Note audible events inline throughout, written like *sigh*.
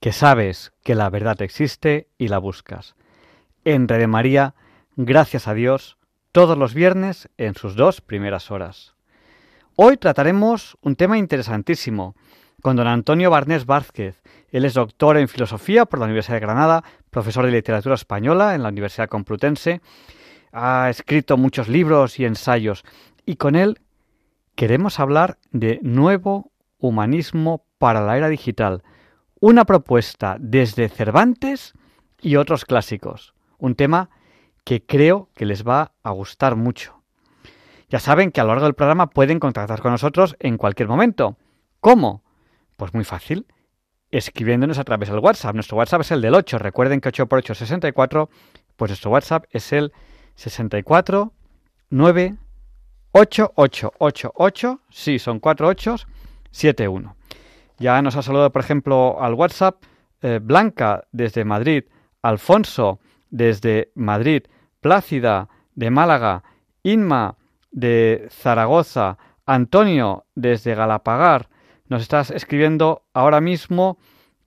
que sabes que la verdad existe y la buscas. En Rede María, gracias a Dios, todos los viernes en sus dos primeras horas. Hoy trataremos un tema interesantísimo con don Antonio Barnés Vázquez. Él es doctor en filosofía por la Universidad de Granada, profesor de literatura española en la Universidad Complutense ha escrito muchos libros y ensayos y con él queremos hablar de nuevo humanismo para la era digital, una propuesta desde Cervantes y otros clásicos, un tema que creo que les va a gustar mucho. Ya saben que a lo largo del programa pueden contactar con nosotros en cualquier momento. ¿Cómo? Pues muy fácil, escribiéndonos a través del WhatsApp. Nuestro WhatsApp es el del 8. Recuerden que 8 por 8 es 64, pues nuestro WhatsApp es el 64 9 8 8 8 8, sí, son 4 8 7 1. Ya nos ha saludado, por ejemplo, al WhatsApp eh, Blanca desde Madrid, Alfonso desde Madrid, Plácida de Málaga, Inma de Zaragoza, Antonio desde Galapagar. Nos estás escribiendo ahora mismo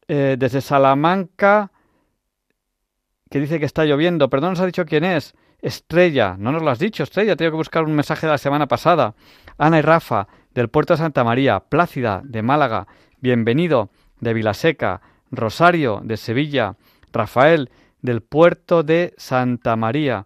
eh, desde Salamanca, que dice que está lloviendo, pero no nos ha dicho quién es. Estrella, no nos lo has dicho, Estrella, tengo que buscar un mensaje de la semana pasada. Ana y Rafa, del puerto de Santa María, Plácida, de Málaga, Bienvenido, de Vilaseca, Rosario, de Sevilla, Rafael, del puerto de Santa María.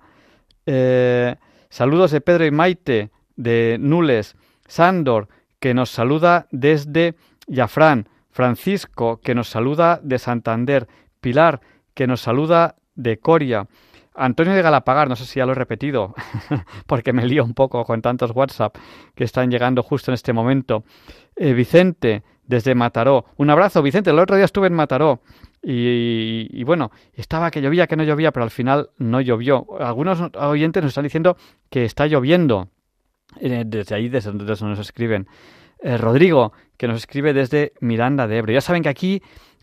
Eh, saludos de Pedro y Maite, de Nules, Sándor, que nos saluda desde Yafrán, Francisco, que nos saluda de Santander, Pilar, que nos saluda de Coria, Antonio de Galapagar, no sé si ya lo he repetido, *laughs* porque me lío un poco con tantos WhatsApp que están llegando justo en este momento. Eh, Vicente, desde Mataró. Un abrazo, Vicente. El otro día estuve en Mataró y, bueno, estaba que llovía, que no llovía, pero al final no llovió. Algunos oyentes nos están diciendo que está lloviendo eh, desde ahí, desde donde nos escriben. Eh, Rodrigo, que nos escribe desde Miranda de Ebro. Ya saben que aquí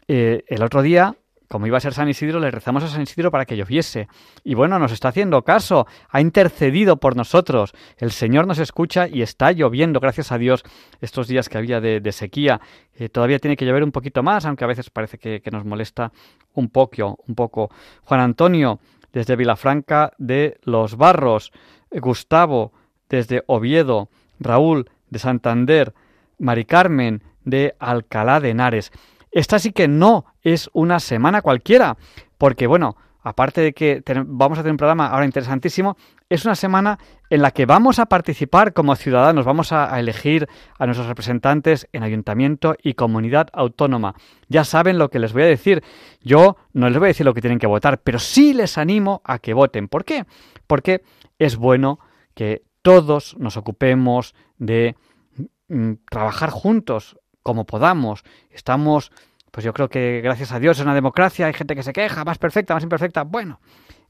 el otro día como iba a ser San Isidro, le rezamos a San Isidro para que lloviese. Y bueno, nos está haciendo caso, ha intercedido por nosotros. El Señor nos escucha y está lloviendo, gracias a Dios, estos días que había de, sequía. Eh, todavía tiene que llover un poquito más, aunque a veces parece que, nos molesta un poco, un poco. Juan Antonio, desde Vilafranca de Los Barros. Gustavo, desde Oviedo. Raúl, de Santander. Mari Carmen, de Alcalá de Henares. Esta sí que no es una semana cualquiera, porque bueno, aparte de que vamos a tener un programa ahora interesantísimo, es una semana en la que vamos a participar como ciudadanos, vamos a, elegir a nuestros representantes en ayuntamiento y comunidad autónoma. Ya saben lo que les voy a decir. Yo no les voy a decir lo que tienen que votar, pero sí les animo a que voten. ¿Por qué? Porque es bueno que todos nos ocupemos de mm, trabajar juntos como podamos. Estamos, pues yo creo que gracias a Dios es una democracia, hay gente que se queja, más perfecta, más imperfecta. Bueno,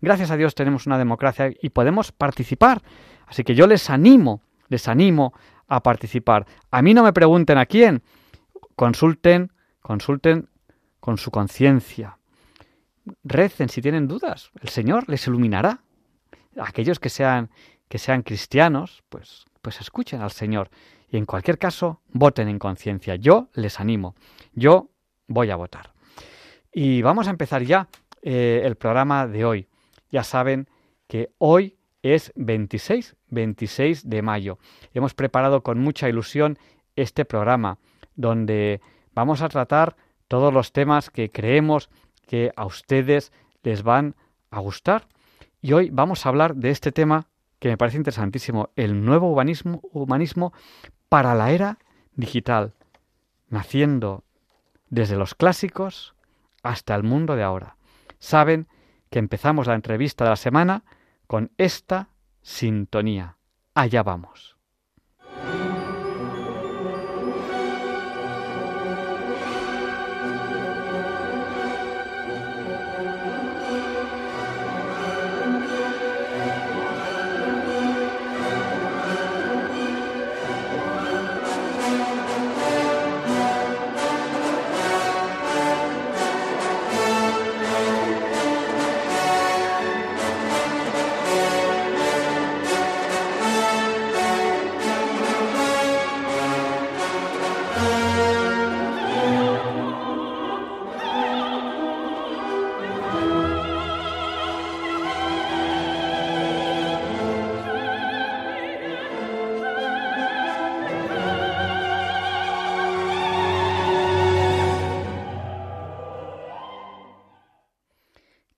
gracias a Dios tenemos una democracia y podemos participar. Así que yo les animo, les animo a participar. A mí no me pregunten a quién, consulten, consulten con su conciencia. Recen si tienen dudas, el Señor les iluminará. Aquellos que sean que sean cristianos, pues pues escuchen al Señor y en cualquier caso, voten en conciencia. Yo les animo. Yo voy a votar. Y vamos a empezar ya eh, el programa de hoy. Ya saben que hoy es 26, 26 de mayo. Hemos preparado con mucha ilusión este programa donde vamos a tratar todos los temas que creemos que a ustedes les van a gustar. Y hoy vamos a hablar de este tema que me parece interesantísimo, el nuevo humanismo, humanismo para la era digital, naciendo desde los clásicos hasta el mundo de ahora. Saben que empezamos la entrevista de la semana con esta sintonía. Allá vamos.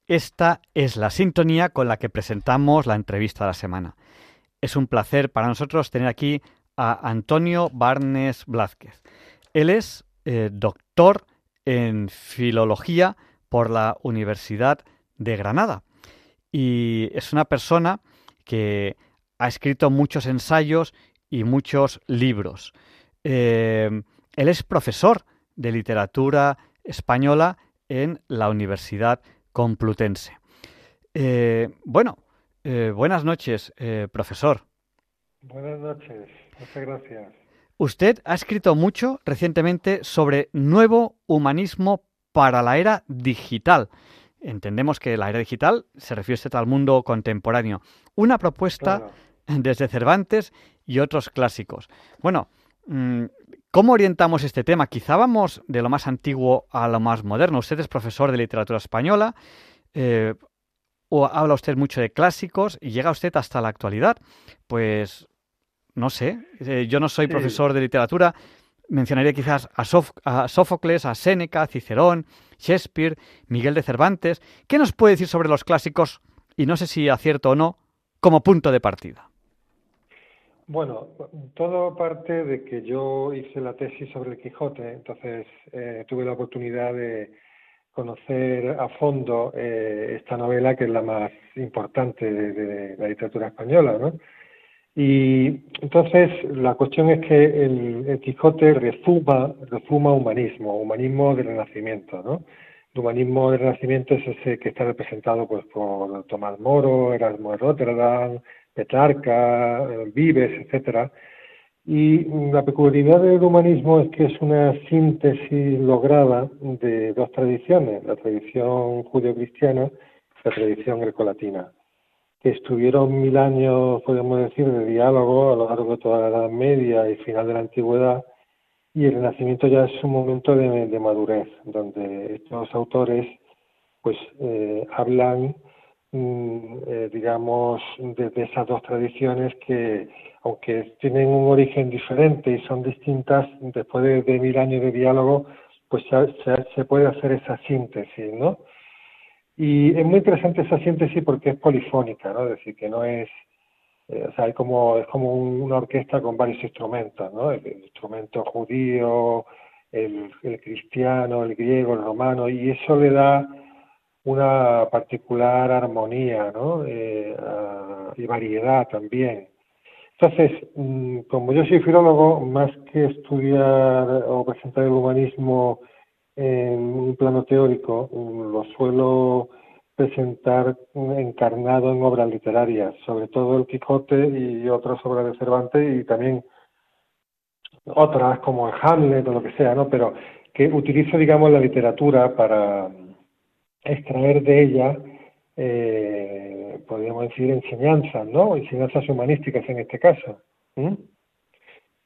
Esta es la sintonía con la que presentamos la entrevista de la semana. Es un placer para nosotros tener aquí a Antonio Barnes Blázquez. Él es eh, doctor en filología por la Universidad de Granada y es una persona que ha escrito muchos ensayos y muchos libros. Eh, él es profesor de literatura española en la Universidad Complutense. Eh, bueno, eh, buenas noches, eh, profesor. Buenas noches, muchas gracias. Usted ha escrito mucho recientemente sobre nuevo humanismo para la era digital. Entendemos que la era digital se refiere al mundo contemporáneo. Una propuesta desde Cervantes y otros clásicos. Bueno, mm, ¿Cómo orientamos este tema? Quizá vamos de lo más antiguo a lo más moderno. Usted es profesor de literatura española, eh, o habla usted mucho de clásicos y llega usted hasta la actualidad. Pues no sé, eh, yo no soy profesor de literatura, mencionaría quizás a, a, Sófocles, a Séneca, a Cicerón, Shakespeare, Miguel de Cervantes. ¿Qué nos puede decir sobre los clásicos? Y no sé si acierto o no, como punto de partida. Bueno, todo parte de que yo hice la tesis sobre el Quijote, entonces eh, tuve la oportunidad de conocer a fondo eh, esta novela que es la más importante de, la literatura española, ¿no? Y entonces la cuestión es que el, Quijote refuma, refuma humanismo, humanismo del Renacimiento, ¿no? El humanismo del Renacimiento es ese que está representado pues por Tomás Moro, Erasmo de Rotterdam, Petrarca, Vives, etcétera. Y la peculiaridad del humanismo es que es una síntesis lograda de dos tradiciones, la tradición judio-cristiana y la tradición grecolatina, que estuvieron mil años, podemos decir, de diálogo a lo largo de toda la Edad Media y final de la Antigüedad, y el Renacimiento ya es un momento de, madurez, donde estos autores pues eh, hablan digamos, de, esas dos tradiciones que, aunque tienen un origen diferente y son distintas, después de, mil años de diálogo, pues se, se, puede hacer esa síntesis, ¿no? Y es muy interesante esa síntesis porque es polifónica, ¿no? Es decir, que no es, eh, o sea, hay como, es como una orquesta con varios instrumentos, ¿no? El, instrumento judío, el cristiano, el griego, el romano, y eso le da una particular armonía ¿no? Eh, y variedad también. Entonces, mm, como yo soy filólogo, más que estudiar o presentar el humanismo en un plano teórico, mm, lo suelo presentar encarnado en obras literarias, sobre todo el Quijote y otras obras de Cervantes y también otras como el Hamlet o lo que sea, ¿no? Pero que utilizo, digamos, la literatura para, extraer de ella, eh, podríamos decir, enseñanzas, ¿no? Enseñanzas humanísticas en este caso.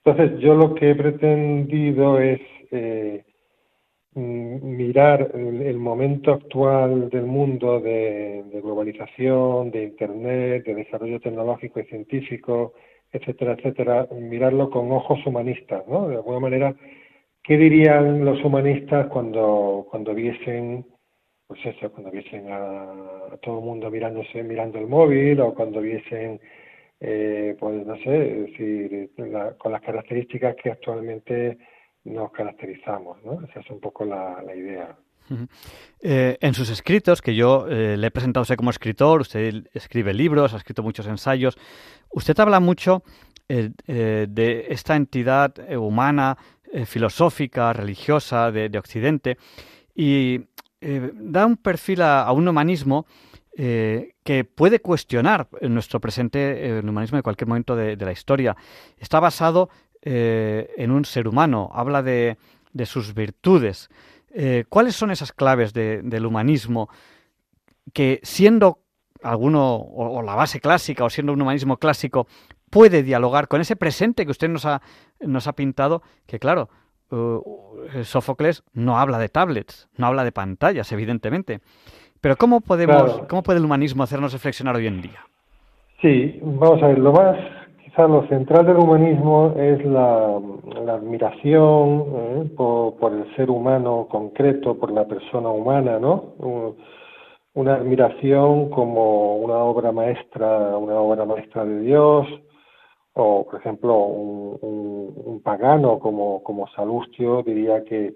Entonces, yo lo que he pretendido es eh, mirar el, momento actual del mundo de, globalización, de Internet, de desarrollo tecnológico y científico, etcétera, etcétera, mirarlo con ojos humanistas, ¿no? De alguna manera, ¿qué dirían los humanistas cuando, cuando viesen pues eso, cuando viesen a, todo el mundo mirándose, mirando el móvil o cuando viesen, eh, pues no sé, decir, con las características que actualmente nos caracterizamos, ¿no? Esa es un poco la, idea. Eh, en sus escritos, que yo le he presentado como escritor, usted escribe libros, ha escrito muchos ensayos, usted habla mucho de esta entidad humana eh, filosófica, religiosa de, Occidente, y eh, da un perfil a, un humanismo eh, que puede cuestionar nuestro presente, el humanismo de cualquier momento de, la historia. Está basado en un ser humano, habla de, sus virtudes. ¿Cuáles son esas claves del humanismo que siendo alguno, o, la base clásica, o siendo un humanismo clásico, puede dialogar con ese presente que usted nos ha, nos ha pintado, que claro, uh, Sófocles no habla de tablets, no habla de pantallas, evidentemente. Pero ¿cómo podemos, cómo puede el humanismo hacernos reflexionar hoy en día? Sí, vamos a ver, lo más, quizás lo central del humanismo es la, admiración ¿eh? por, por, el ser humano concreto, por la persona humana, ¿no? Una admiración como una obra maestra, una obra maestra de Dios, o por ejemplo un, pagano como, como Salustio diría que,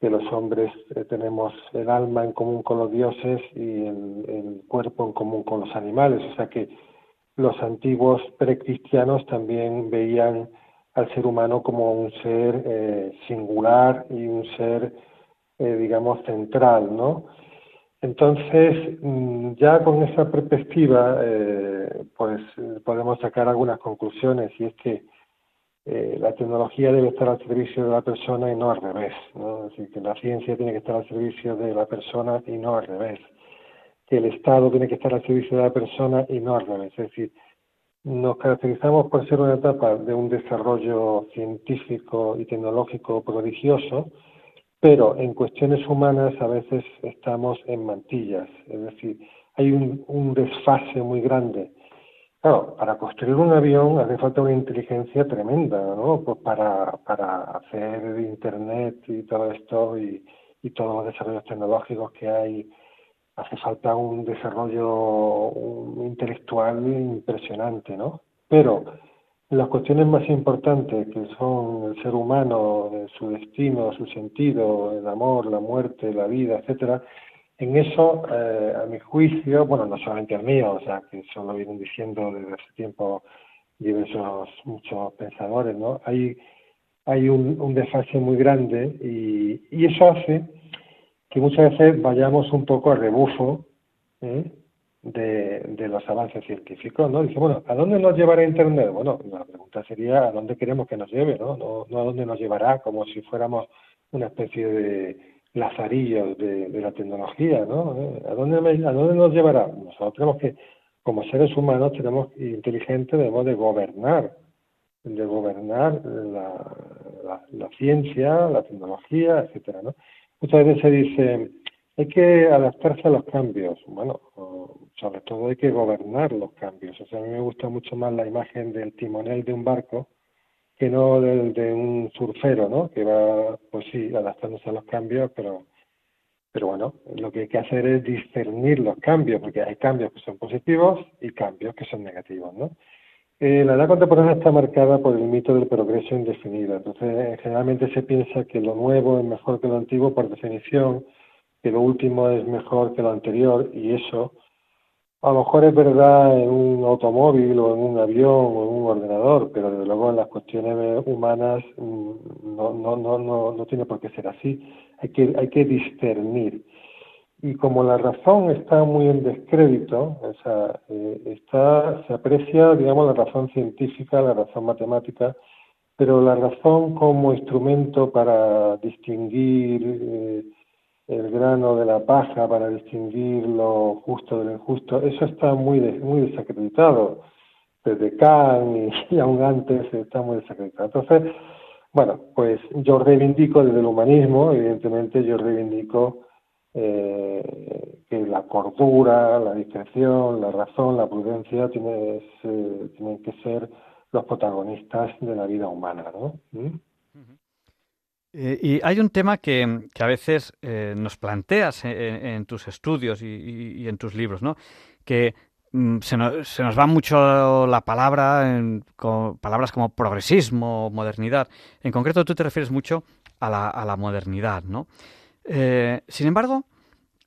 que los hombres eh, tenemos el alma en común con los dioses y el, cuerpo en común con los animales, o sea que los antiguos precristianos también veían al ser humano como un ser eh, singular y un ser, eh, digamos, central, ¿no? Entonces, mm, ya con esa perspectiva, eh, pues podemos sacar algunas conclusiones y es que eh, la tecnología debe estar al servicio de la persona y no al revés, ¿no? Es decir, que la ciencia tiene que estar al servicio de la persona y no al revés, que el Estado tiene que estar al servicio de la persona y no al revés. Es decir, nos caracterizamos por ser una etapa de un desarrollo científico y tecnológico prodigioso, pero en cuestiones humanas a veces estamos en mantillas, es decir, hay un, desfase muy grande. Claro, para construir un avión hace falta una inteligencia tremenda, ¿no? Pues para, para hacer Internet y todo esto y, y todos los desarrollos tecnológicos que hay, hace falta un desarrollo intelectual impresionante, ¿no? Pero las cuestiones más importantes, que son el ser humano, su destino, su sentido, el amor, la muerte, la vida, etcétera, en eso, eh, a mi juicio, bueno, no solamente el mío, o sea, que eso lo vienen diciendo desde hace tiempo diversos, muchos pensadores, ¿no? Hay, hay un, un desfase muy grande y, y eso hace que muchas veces vayamos un poco a rebufo ¿eh? De, los avances científicos, ¿no? Dice, bueno, ¿a dónde nos llevará Internet? Bueno, la pregunta sería ¿a dónde queremos que nos lleve, no? No, no a dónde nos llevará, como si fuéramos una especie de lazarillos de, la tecnología, ¿no? ¿A dónde, ¿A dónde nos llevará? Nosotros tenemos que, como seres humanos, tenemos inteligentes, debemos de gobernar, de gobernar la, la, la ciencia, la tecnología, etcétera, ¿no? Muchas veces se dice, hay que adaptarse a los cambios. Bueno, sobre todo hay que gobernar los cambios. O sea, a mí me gusta mucho más la imagen del timonel de un barco que no del de un surfero, ¿no? Que va, pues sí, adaptándose a los cambios, pero pero bueno, lo que hay que hacer es discernir los cambios, porque hay cambios que son positivos y cambios que son negativos, ¿no? Eh, la edad contemporánea está marcada por el mito del progreso indefinido. Entonces, generalmente se piensa que lo nuevo es mejor que lo antiguo por definición, que lo último es mejor que lo anterior y eso a lo mejor es verdad en un automóvil o en un avión o en un ordenador, pero desde luego en las cuestiones humanas mm, no, no, no, no, no tiene por qué ser así. Hay que, hay que discernir. Y como la razón está muy en descrédito, o sea, eh, está, se aprecia, digamos, la razón científica, la razón matemática, pero la razón como instrumento para distinguir eh, el grano de la paja para distinguir lo justo del injusto, eso está muy, muy desacreditado. Desde Kant *laughs* y, aún antes está muy desacreditado. Entonces, bueno, pues yo reivindico desde el humanismo, evidentemente yo reivindico eh, que la cordura, la discreción, la razón, la prudencia tiene, tienen que ser los protagonistas de la vida humana, ¿no? ¿Mm? Eh, y hay un tema que, a veces eh, nos planteas en, tus estudios y, en tus libros, ¿no? Que mm, se, nos, va mucho la palabra, con palabras como progresismo, modernidad. En concreto, tú te refieres mucho a la, a la modernidad, ¿no? Eh, sin embargo,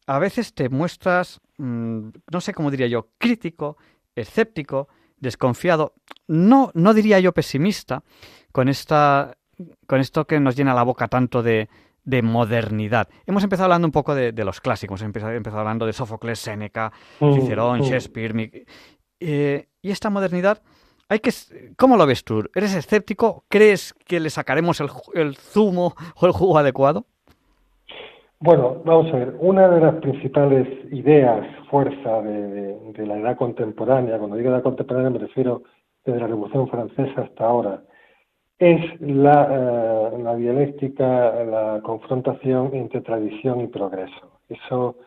a veces te muestras, mm, no sé cómo diría yo, crítico, escéptico, desconfiado, no, no diría yo pesimista, con esta con esto que nos llena la boca tanto de, modernidad. Hemos empezado hablando un poco de, los clásicos, hemos empezado, hablando de Sófocles, Séneca, mm, Cicerón, mm. Shakespeare. Eh, y esta modernidad, hay que, ¿cómo lo ves tú? ¿Eres escéptico? ¿Crees que le sacaremos el, zumo o el jugo adecuado? Bueno, vamos a ver, una de las principales ideas, fuerza de, de la edad contemporánea, cuando digo edad contemporánea me refiero desde la Revolución Francesa hasta ahora, es la, eh, la, dialéctica, la confrontación entre tradición y progreso. Eso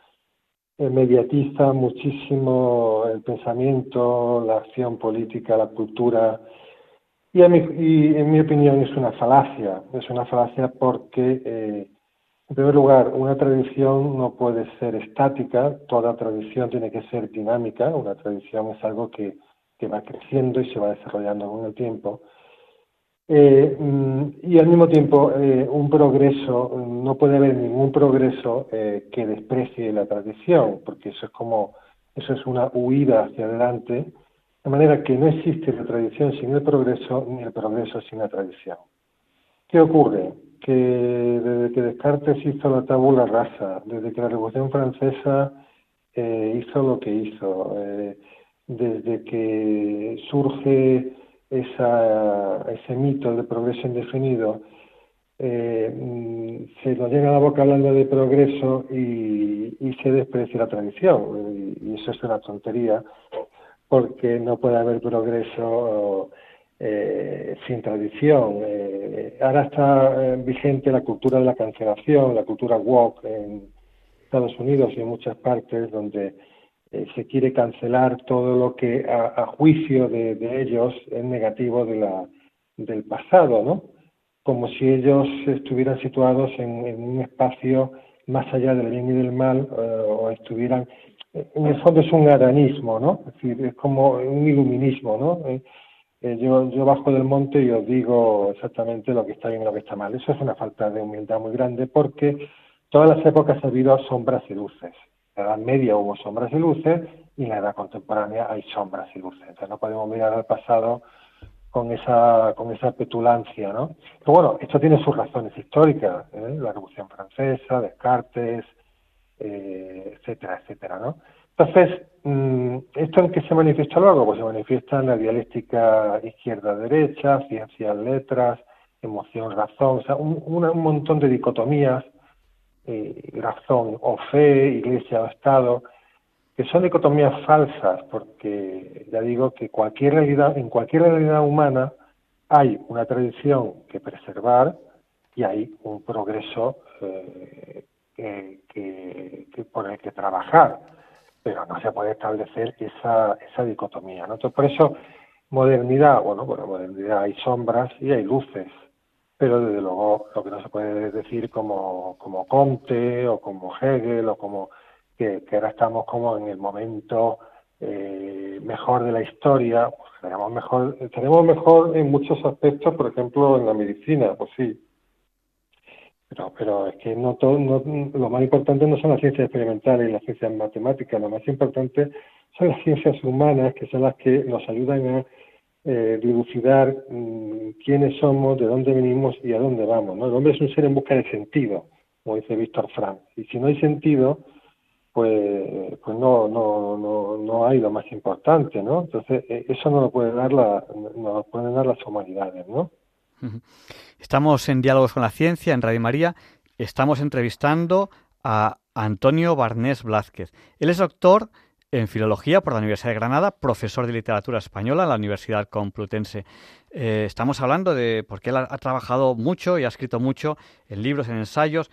eh, mediatiza muchísimo el pensamiento, la acción política, la cultura, y, en mi opinión es una falacia, es una falacia porque, eh, en primer lugar, una tradición no puede ser estática, toda tradición tiene que ser dinámica, una tradición es algo que, que va creciendo y se va desarrollando con el tiempo. Eh, mm, y al mismo tiempo, eh, un progreso, no puede haber ningún progreso eh, que desprecie la tradición, porque eso es como, eso es una huida hacia adelante, de manera que no existe la tradición sin el progreso, ni el progreso sin la tradición. ¿Qué ocurre? Que desde que Descartes hizo la tabula rasa, desde que la Revolución Francesa hizo lo que hizo, desde que surge esa, ese mito de progreso indefinido, eh, mm, se nos llega a la boca hablando de progreso y, y se desprecia la tradición. Y, eso es una tontería, porque no puede haber progreso eh, sin tradición. Eh, ahora está vigente la cultura de la cancelación, la cultura woke en Estados Unidos y en muchas partes donde eh, se quiere cancelar todo lo que a, juicio de, ellos es negativo de la, del pasado, ¿no? Como si ellos estuvieran situados en, un espacio más allá del bien y del mal eh, o estuvieran en el fondo es un aranismo, ¿no? Es decir, es como un iluminismo, ¿no? Eh, yo, yo bajo del monte y os digo exactamente lo que está bien y lo que está mal. Eso es una falta de humildad muy grande porque todas las épocas ha habido sombras y luces la Edad Media hubo sombras y luces y en la Edad Contemporánea hay sombras y luces. Entonces no podemos mirar al pasado con esa, con esa petulancia, ¿no? Pero bueno, esto tiene sus razones históricas, ¿eh? la Revolución Francesa, Descartes, eh, etcétera, etcétera, ¿no? Entonces, mm, ¿esto en qué se manifiesta luego? Pues se manifiesta en la dialéctica izquierda-derecha, ciencias-letras, emoción-razón, o sea, un, un montón de dicotomías eh, razón o fe, iglesia o Estado, que son dicotomías falsas, porque ya digo que cualquier realidad, en cualquier realidad humana hay una tradición que preservar y hay un progreso eh, que, por el que trabajar, pero no se puede establecer esa, esa dicotomía. ¿no? Entonces, por eso, modernidad, bueno, bueno, modernidad hay sombras y hay luces pero desde luego lo que no se puede decir como, como Comte o como Hegel o como que, ahora estamos como en el momento eh, mejor de la historia, pues tenemos mejor, tenemos mejor en muchos aspectos, por ejemplo en la medicina, pues sí, pero, pero es que no todo, no, lo más importante no son las ciencias experimentales y las ciencias matemáticas, lo más importante son las ciencias humanas, que son las que nos ayudan a eh, dilucidar mm, quiénes somos, de dónde venimos y a dónde vamos. ¿no? El hombre es un ser en busca de sentido, como dice Víctor Frank. Y si no hay sentido, pues, pues no, no, no, no hay lo más importante, ¿no? Entonces, eh, eso no lo puede dar la, no lo pueden dar las humanidades, ¿no? Estamos en Diálogos con la Ciencia, en Radio María. Estamos entrevistando a Antonio Barnés Blázquez. Él es doctor en Filología por la Universidad de Granada, profesor de Literatura Española en la Universidad Complutense. Eh, estamos hablando de, porque él ha, trabajado mucho y ha escrito mucho en libros, en ensayos,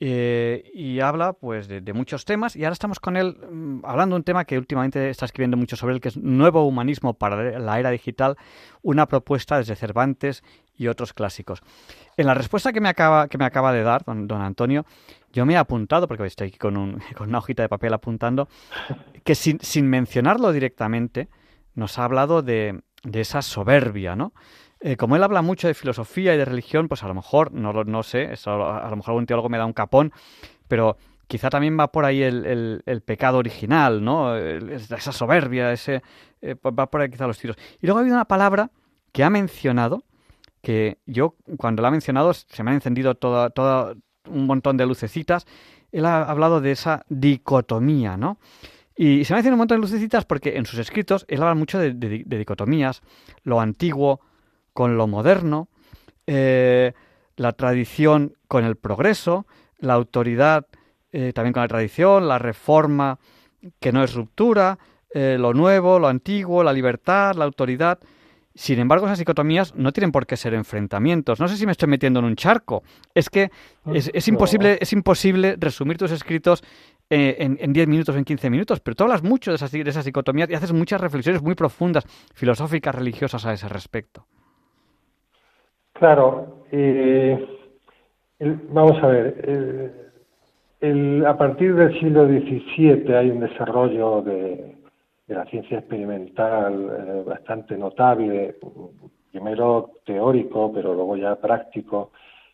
eh, y habla pues de, muchos temas y ahora estamos con él mm, hablando de un tema que últimamente está escribiendo mucho sobre él que es Nuevo Humanismo para la Era Digital, una propuesta desde Cervantes y otros clásicos. En la respuesta que me acaba, que me acaba de dar don, don Antonio, yo me he apuntado, porque estoy aquí con, un, *laughs* con una hojita de papel apuntando, que sin, sin mencionarlo directamente, nos ha hablado de, de esa soberbia, ¿no? Eh, como él habla mucho de filosofía y de religión, pues a lo mejor, no, no sé, a lo mejor algún teólogo me da un capón, pero quizá también va por ahí el, el, pecado original, ¿no? esa soberbia, ese eh, va por ahí quizá los tiros. Y luego ha habido una palabra que ha mencionado, que yo cuando la ha mencionado se me han encendido todo, todo un montón de lucecitas. Él ha hablado de esa dicotomía, ¿no? Y se me han encendido un montón de lucecitas porque en sus escritos él habla mucho de dicotomías, lo antiguo, con lo moderno, eh, la tradición con el progreso, la autoridad eh, también con la tradición, la reforma que no es ruptura, eh, lo nuevo, lo antiguo, la libertad, la autoridad. Sin embargo, esas dicotomías no tienen por qué ser enfrentamientos. No sé si me estoy metiendo en un charco. Es que es, imposible, es imposible resumir tus escritos en 10 minutos o en 15 minutos, pero tú hablas mucho de esas, de esas dicotomías y haces muchas reflexiones muy profundas, filosóficas, religiosas a ese respecto. Claro, eh, vamos a ver, a partir del siglo XVII hay un desarrollo de, la ciencia experimental eh, bastante notable, primero teórico, pero luego ya práctico.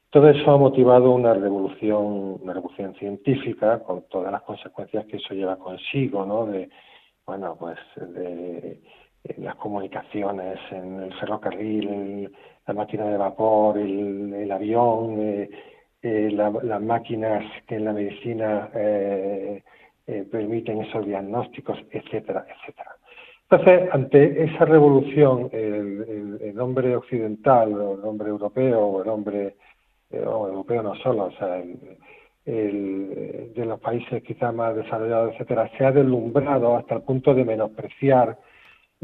Todo eso ha motivado una revolución, una revolución científica con todas las consecuencias que eso lleva consigo, ¿no? De, bueno, pues de las comunicaciones, en el ferrocarril, la máquina de vapor, el, avión, eh, eh, las máquinas que en la medicina eh, permiten esos diagnósticos, etcétera, etcétera. Entonces, ante esa revolución, el, hombre occidental, o el hombre europeo, o el hombre o europeo no solo, o sea, de los países quizás más desarrollados, etcétera, se ha deslumbrado hasta el punto de menospreciar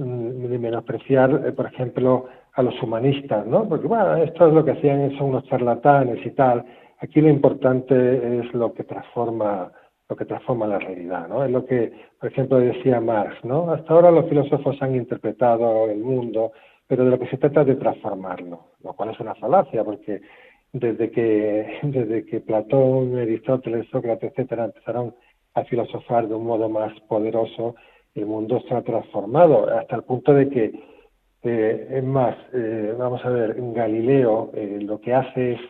Mm, de menospreciar, por ejemplo, a los humanistas, ¿no? Porque, bueno, esto es lo que hacían, son unos charlatanes y tal. Aquí lo importante es lo que transforma lo que transforma la realidad, ¿no? Es lo que, por ejemplo, decía Marx, ¿no? Hasta ahora los filósofos han interpretado el mundo, pero de lo que se trata es de transformarlo, lo cual es una falacia, porque desde que, *laughs* desde que Platón, Aristóteles, Sócrates, etcétera, empezaron a filosofar de un modo más poderoso, el mundo se ha transformado hasta el punto de que, eh, es más, eh, vamos a ver, Galileo eh, lo que hace es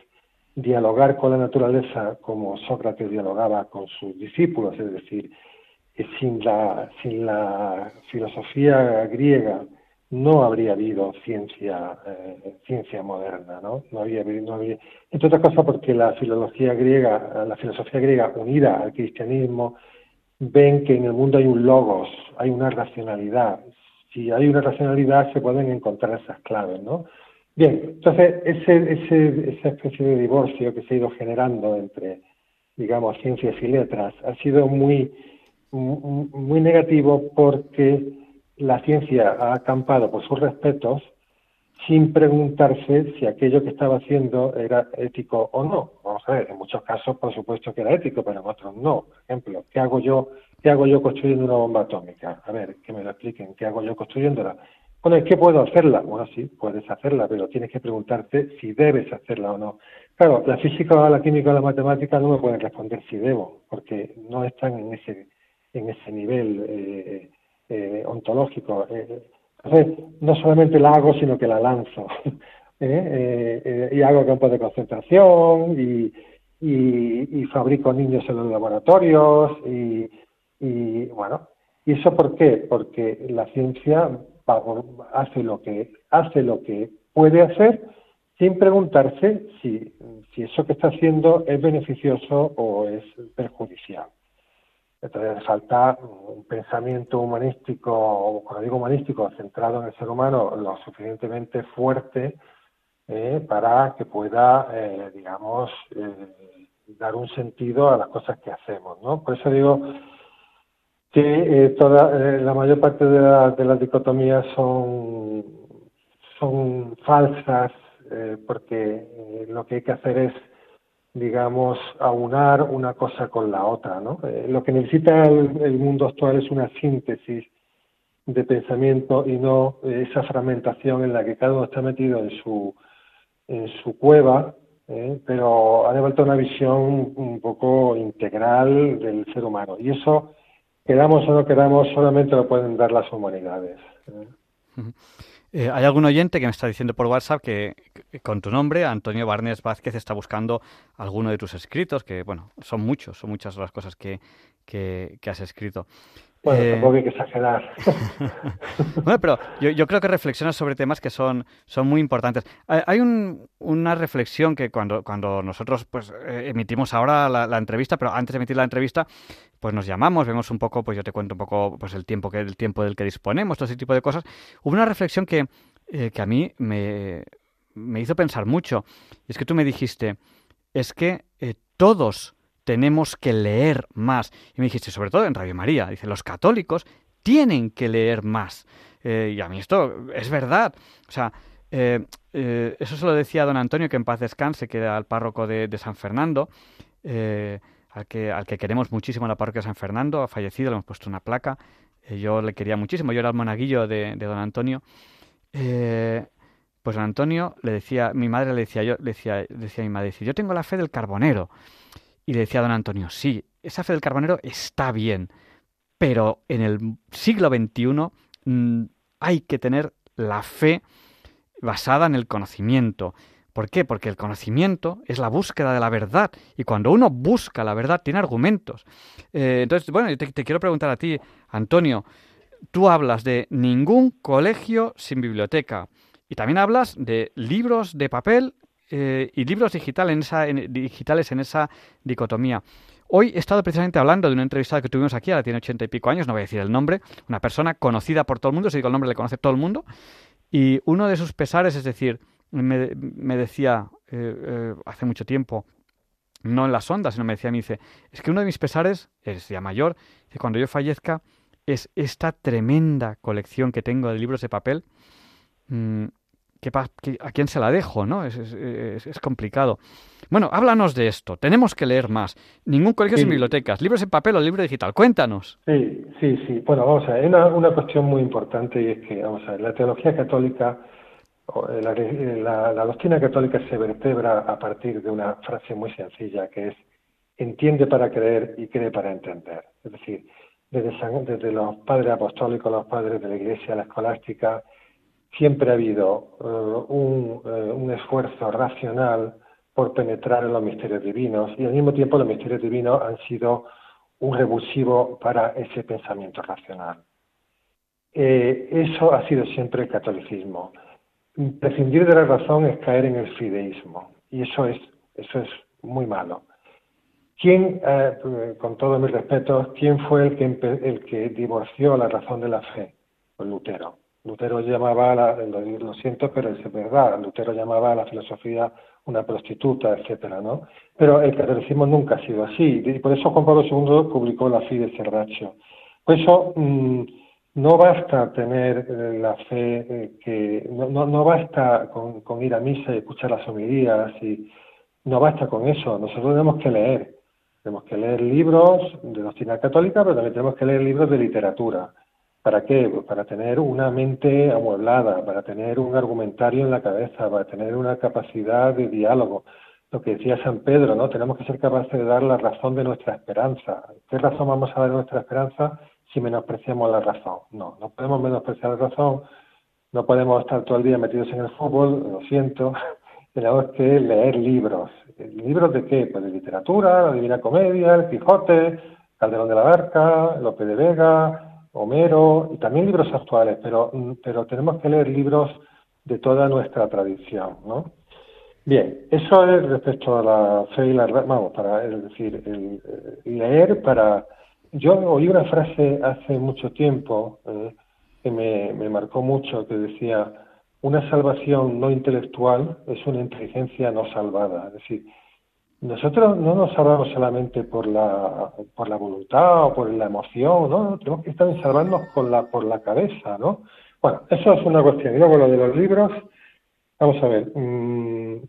dialogar con la naturaleza como Sócrates dialogaba con sus discípulos, es decir, sin la, sin la filosofía griega no habría habido ciencia, ciencia moderna, ¿no? No había, no había, entre otras cosas porque la filología griega, la filosofía griega unida al cristianismo, ven que en el mundo hay un logos, hay una racionalidad. Si hay una racionalidad se pueden encontrar esas claves, ¿no? Bien, entonces ese, ese, esa especie de divorcio que se ha ido generando entre, digamos, ciencias y letras ha sido muy, muy negativo porque la ciencia ha acampado por sus respetos sin preguntarse si aquello que estaba haciendo era ético o no. Vamos a ver, en muchos casos por supuesto que era ético, pero en otros no. Por ejemplo, ¿qué hago yo, qué hago yo construyendo una bomba atómica? A ver, que me lo expliquen, ¿qué hago yo construyéndola? Bueno, ¿qué puedo hacerla? Bueno, sí, puedes hacerla, pero tienes que preguntarte si debes hacerla o no. Claro, la física, la química o la matemática no me pueden responder si debo, porque no están en ese, en ese nivel eh, eh, ontológico. Eh, entonces, no solamente la hago, sino que la lanzo. *laughs* y hago campos de concentración y, y, fabrico niños en los laboratorios y, y, bueno, ¿y eso por qué? Porque la ciencia hace lo que hace lo que puede hacer sin preguntarse si, si eso que está haciendo es beneficioso o es perjudicial. Entonces falta un pensamiento humanístico, cuando digo humanístico, centrado en el ser humano, lo suficientemente fuerte eh, para que pueda, eh, digamos, eh, dar un sentido a las cosas que hacemos, ¿no? Por eso digo que toda, la mayor parte de, de las dicotomías son, son falsas, porque lo que hay que hacer es digamos, aunar una cosa con la otra, ¿no? Eh, lo que necesita el, mundo actual es una síntesis de pensamiento y no esa fragmentación en la que cada uno está metido en su en su cueva, ¿eh? pero ha devuelto una visión un poco integral del ser humano. Y eso, queramos o no queramos, solamente lo pueden dar las humanidades. ¿eh? Eh, hay algún oyente que me está diciendo por WhatsApp que, con tu nombre, Antonio Barnes Vázquez, está buscando alguno de tus escritos, que bueno, son muchos, son muchas las cosas que, que, has escrito. Bueno, eh, tampoco hay que exagerar. *laughs* bueno, pero yo, creo que reflexionas sobre temas que son, son muy importantes. Hay una reflexión que cuando, cuando nosotros pues eh, emitimos ahora la, entrevista, pero antes de emitir la entrevista, pues nos llamamos, vemos un poco, pues yo te cuento un poco pues el tiempo que el tiempo del que disponemos, todo ese tipo de cosas. Hubo una reflexión que, eh, que a mí me, me, hizo pensar mucho. Y es que tú me dijiste, es que todos tenemos que leer más. Y me dijiste, sobre todo en Radio María, dice, los católicos tienen que leer más. Eh, y a mí esto es verdad. O sea, eh, eh, eso se lo decía don Antonio, que en paz descanse, que era el párroco de, San Fernando, al, que, al que queremos muchísimo en la parroquia de San Fernando, ha fallecido, le hemos puesto una placa. yo le quería muchísimo, yo era el monaguillo de, don Antonio. pues don Antonio le decía, mi madre le decía, yo, le decía, decía a mi madre, yo tengo la fe del carbonero. Y le decía a don Antonio, sí, esa fe del carbonero está bien, pero en el siglo XXI mm, hay que tener la fe basada en el conocimiento. ¿Por qué? Porque el conocimiento es la búsqueda de la verdad y cuando uno busca la verdad tiene argumentos. Eh, entonces, bueno, te, te quiero preguntar a ti, Antonio, tú hablas de ningún colegio sin biblioteca y también hablas de libros de papel eh, y libros digital en esa, digitales en esa dicotomía. Hoy he estado precisamente hablando de una entrevista que tuvimos aquí, ahora tiene ochenta y pico años, no voy a decir el nombre, una persona conocida por todo el mundo, si digo el nombre le conoce todo el mundo, y uno de sus pesares, es decir, me, decía eh, eh, hace mucho tiempo, no en las ondas, sino me decía, me dice, es que uno de mis pesares, es ya mayor, que cuando yo fallezca, es esta tremenda colección que tengo de libros de papel, mm, ¿a quién se la dejo? ¿no? Es, es, complicado. Bueno, háblanos de esto. Tenemos que leer más. Ningún colegio sin bibliotecas. Libros en papel o libro digital. Cuéntanos. Sí, sí, sí. Bueno, vamos a ver. Una, una cuestión muy importante y es que, vamos a ver, la teología católica, eh, la, eh, la, la doctrina católica se vertebra a partir de una frase muy sencilla que es entiende para creer y cree para entender. Es decir, desde, desde los padres apostólicos, los padres de la Iglesia, la escolástica, siempre ha habido eh, eh, un, esfuerzo racional por penetrar en los misterios divinos y al mismo tiempo los misterios divinos han sido un revulsivo para ese pensamiento racional. Eh, eso ha sido siempre el catolicismo. Prescindir de la razón es caer en el fideísmo y eso es, eso es muy malo. ¿Quién, con todo mi respeto, quién fue el que, el que divorció la razón de la fe? Lutero. Lutero llamaba, la, lo, siento, pero es verdad, Lutero llamaba a la filosofía una prostituta, etcétera, ¿no? Pero el catolicismo nunca ha sido así, y por eso Juan Pablo II publicó la Fide Cerracho. Por eso mm, no basta tener eh, la fe eh, que, no, no, no basta con, con, ir a misa y escuchar las homilías, y no basta con eso, nosotros tenemos que leer, tenemos que leer libros de doctrina católica, pero también tenemos que leer libros de literatura ¿Para qué? Pues para tener una mente amueblada, para tener un argumentario en la cabeza, para tener una capacidad de diálogo. Lo que decía San Pedro, ¿no? Tenemos que ser capaces de dar la razón de nuestra esperanza. ¿Qué razón vamos a dar nuestra esperanza si menospreciamos la razón? No, no podemos menospreciar la razón, no podemos estar todo el día metidos en el fútbol, lo siento, *laughs* tenemos que leer libros. ¿Libros de qué? Pues de literatura, la Divina Comedia, el Quijote, Calderón de la Barca, Lope de Vega, Homero y también libros actuales, pero, mm, pero tenemos que leer libros de toda nuestra tradición, ¿no? Bien, eso es respecto a la fe y la vamos, para es decir, el, leer para yo oí una frase hace mucho tiempo eh, que me, me marcó mucho que decía una salvación no intelectual es una inteligencia no salvada, es decir, nosotros no nos salvamos solamente por la, por la voluntad o por la emoción, ¿no? Tenemos que estar salvarnos con la, por la cabeza, ¿no? Bueno, eso es una cuestión. Y luego lo de los libros, vamos a ver, mm,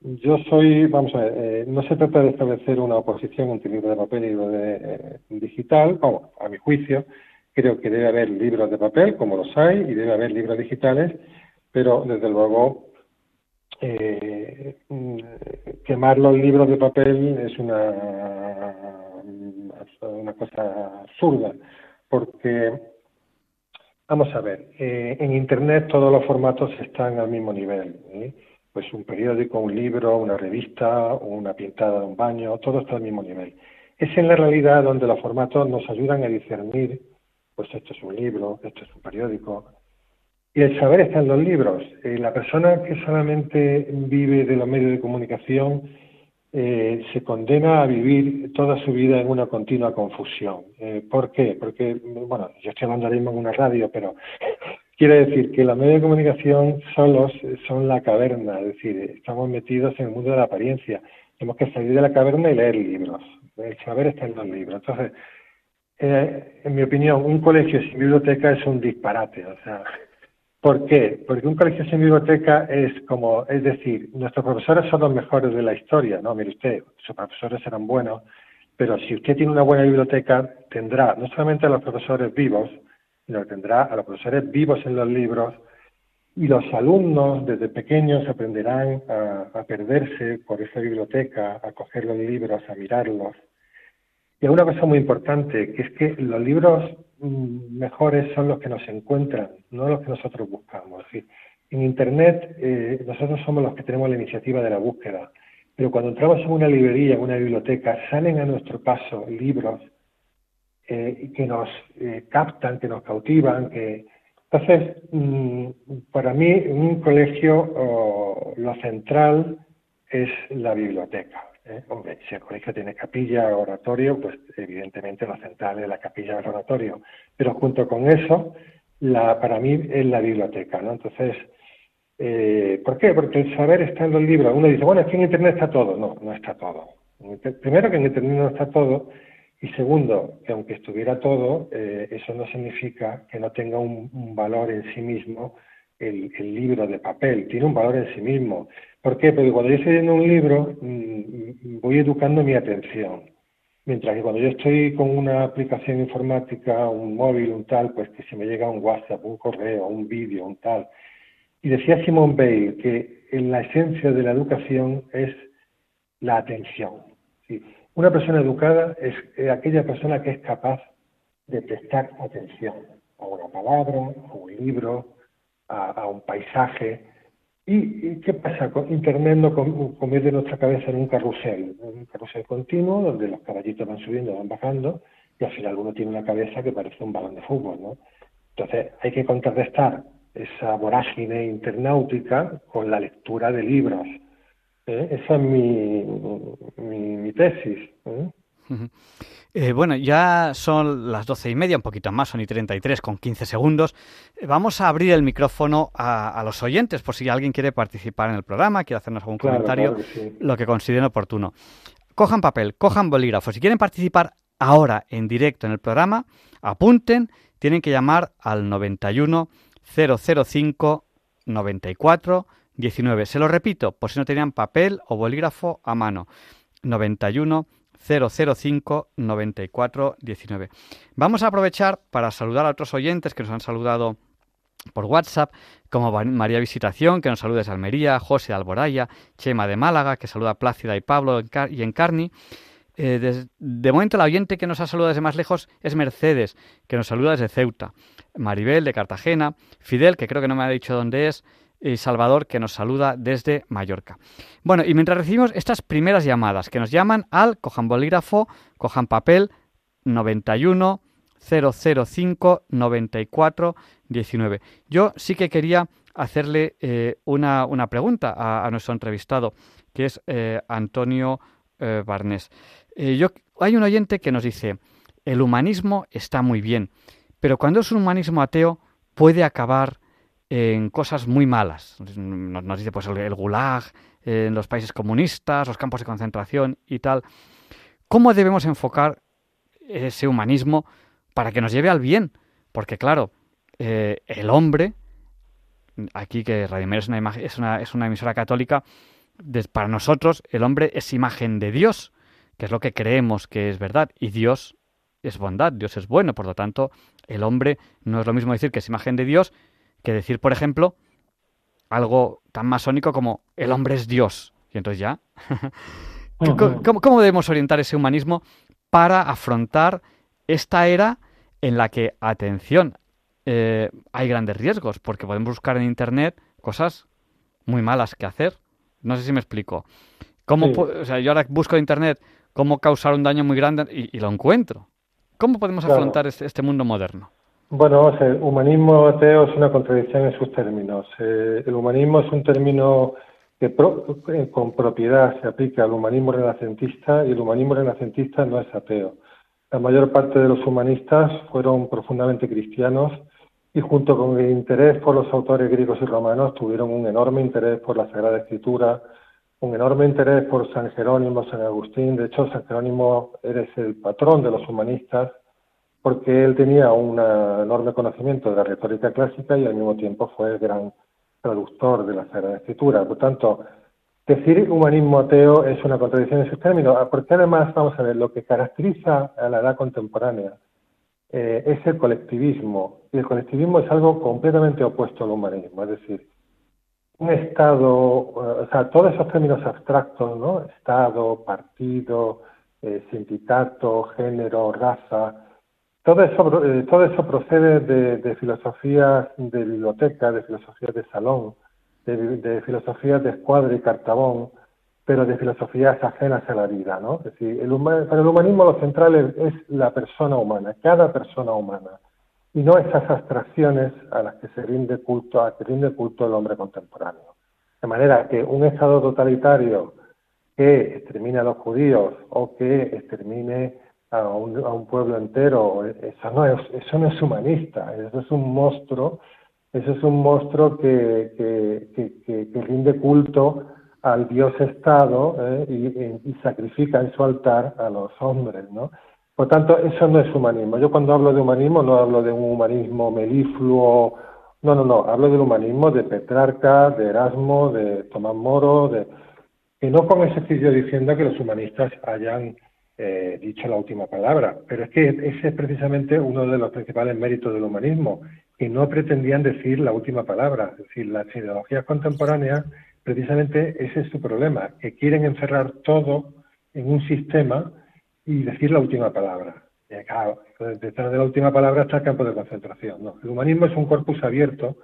yo soy, vamos a ver, eh, no se trata de establecer una oposición entre libro de papel y libro de, eh, digital, vamos, a mi juicio, creo que debe haber libros de papel, como los hay, y debe haber libros digitales, pero desde luego eh, mm, quemar los libros de papel es una, una cosa absurda, porque, vamos a ver, en Internet todos los formatos están al mismo nivel. ¿eh? pues un periódico, un libro, una revista, una pintada de un baño, todo está al mismo nivel. Es en la realidad donde los formatos nos ayudan a discernir, pues esto es un libro, esto es un periódico. Y el saber está en los libros. Eh, la persona que solamente vive de los medios de comunicación eh, se condena a vivir toda su vida en una continua confusión. Eh, ¿Por qué? Porque, bueno, yo estoy hablando ahora mismo en una radio, pero *laughs* Quiere decir que los medios de comunicación solos son la caverna, es decir, estamos metidos en el mundo de la apariencia. Tenemos que salir de la caverna y leer libros. El saber está en los libros. Entonces, eh, en mi opinión, un colegio sin biblioteca es un disparate. O sea, ¿por qué? Porque un colegio sin biblioteca es como, es decir, nuestros profesores son los mejores de la historia, ¿no? Mire usted, sus profesores eran buenos, pero si usted tiene una buena biblioteca, tendrá no solamente a los profesores vivos, sino tendrá a los profesores vivos en los libros y los alumnos desde pequeños aprenderán a, perderse por esa biblioteca, a coger los libros, a mirarlos. Y hay una cosa muy importante, que es que los libros mejores son los que nos encuentran, no los que nosotros buscamos. en Internet eh, nosotros somos los que tenemos la iniciativa de la búsqueda, pero cuando entramos en una librería, en una biblioteca, salen a nuestro paso libros eh, que nos eh, captan, que nos cautivan, que entonces mm, para mí en un colegio lo central es la biblioteca. ¿Eh? Hombre, si el colegio tiene capilla, oratorio, pues evidentemente lo central es la capilla o oratorio. Pero junto con eso, la, para mí es la biblioteca, ¿no? Entonces, eh, ¿por qué? Porque el saber está en los libros. Uno dice, bueno, es que en Internet está todo. No, no está todo. Primero que en Internet no está todo y segundo, que aunque estuviera todo, eh, eso no significa que no tenga un, valor en sí mismo el, libro de papel. Tiene un valor en sí mismo. ¿Por qué? Porque cuando yo estoy leyendo un libro, mm, voy educando mi atención. Mientras que cuando yo estoy con una aplicación informática, un móvil, un tal, pues que si me llega un WhatsApp, un correo, un vídeo, un tal. Y decía Simone Bale que en la esencia de la educación es la atención. Una persona educada es aquella persona que es capaz de prestar atención a una palabra, a un libro, a, un paisaje. ¿Y, qué pasa? Internet no convierte nuestra cabeza en un carrusel, un carrusel continuo donde los caballitos van subiendo, van bajando y al final uno tiene una cabeza que parece un balón de fútbol. ¿no? Entonces hay que contrarrestar esa vorágine internautica con la lectura de libros ¿eh? Esa es mi, mi, tesis. ¿eh? Eh, bueno, ya son las doce y media, un poquito más, son y treinta y tres con quince segundos. Vamos a abrir el micrófono a, los oyentes por si alguien quiere participar en el programa, quiere hacernos algún comentario, lo que consideren oportuno. Cojan papel, cojan bolígrafo. Si quieren participar ahora en directo en el programa, apunten, tienen que llamar al 91 005 94 19. Se lo repito, por si no tenían papel o bolígrafo a mano. 91 005 94 19. Vamos a aprovechar para saludar a otros oyentes que nos han saludado por WhatsApp, como María Visitación, que nos saluda desde Almería, José Alboraya, Chema de Málaga, que saluda a Plácida y Pablo y Encarni. Eh, de, momento, la oyente que nos ha saludado desde más lejos es Mercedes, que nos saluda desde Ceuta. Maribel de Cartagena, Fidel, que creo que no me ha dicho dónde es, Salvador, que nos saluda desde Mallorca. Bueno, y mientras recibimos estas primeras llamadas que nos llaman al cojan bolígrafo, cojan papel 91 005 94 19. Yo sí que quería hacerle eh, una, una, pregunta a, nuestro entrevistado, que es eh, Antonio eh, Barnés. yo, hay un oyente que nos dice, el humanismo está muy bien, pero cuando es un humanismo ateo puede acabar en cosas muy malas. Nos, dice pues el, gulag en los países comunistas, los campos de concentración y tal. ¿Cómo debemos enfocar ese humanismo para que nos lleve al bien? Porque claro, eh, el hombre, aquí que Radio es una, es, una, es una emisora católica, para nosotros el hombre es imagen de Dios, que es lo que creemos que es verdad, y Dios es bondad, Dios es bueno, por lo tanto, el hombre no es lo mismo decir que es imagen de Dios que decir, por ejemplo, algo tan masónico como el hombre es Dios. Y entonces ya. *laughs* ¿Cómo, debemos orientar ese humanismo para afrontar esta era en la que, atención, eh, hay grandes riesgos? Porque podemos buscar en Internet cosas muy malas que hacer. No sé si me explico. ¿Cómo, o sea, yo ahora busco en Internet cómo causar un daño muy grande y, lo encuentro. ¿Cómo podemos afrontar este, este, mundo moderno? Bueno, el humanismo ateo es una contradicción en sus términos. Eh, el humanismo es un término que eh, con propiedad se aplica al humanismo renacentista y el humanismo renacentista no es ateo. La mayor parte de los humanistas fueron profundamente cristianos y junto con el interés por los autores griegos y romanos tuvieron un enorme interés por la Sagrada Escritura, un enorme interés por San Jerónimo, San Agustín. De hecho, San Jerónimo eres el patrón de los humanistas porque él tenía un enorme conocimiento de la retórica clásica y al mismo tiempo fue el gran traductor de la Sagrada Escritura. Por tanto, decir humanismo ateo es una contradicción en ese término, porque además, vamos a ver, lo que caracteriza a la edad contemporánea eh, es el colectivismo, y el colectivismo es algo completamente opuesto al humanismo, es decir, un Estado, o sea, todos esos términos abstractos, ¿no? Estado, partido, eh, sindicato, género, raza, todo eso, eh, todo eso procede de, filosofías de biblioteca, de filosofías de salón, de, filosofías de escuadra y cartabón, pero de filosofías ajenas a la vida, ¿no? Es decir, el para el humanismo lo central es la persona humana, cada persona humana y no esas abstracciones a las que se rinde culto, a que rinde culto el hombre contemporáneo. De manera que un Estado totalitario que extermine a los judíos o que extermine a un, pueblo entero, eso no, es, eso no es humanista, eso es un monstruo, eso es un monstruo que, que, rinde culto al Dios Estado ¿eh? y, y, sacrifica en su altar a los hombres, ¿no? Por tanto, eso no es humanismo. Yo cuando hablo de humanismo no hablo de un humanismo melifluo, no, no, no, hablo del humanismo de Petrarca, de Erasmo, de Tomás Moro, de que no con ese sitio diciendo que los humanistas hayan eh, dicho la última palabra, pero es que ese es precisamente uno de los principales méritos del humanismo, que no pretendían decir la última palabra, es decir, las ideologías contemporáneas, precisamente ese es su problema, que quieren encerrar todo en un sistema y decir la última palabra. claro, detrás de la última palabra está el campo de concentración. ¿no? El humanismo es un corpus abierto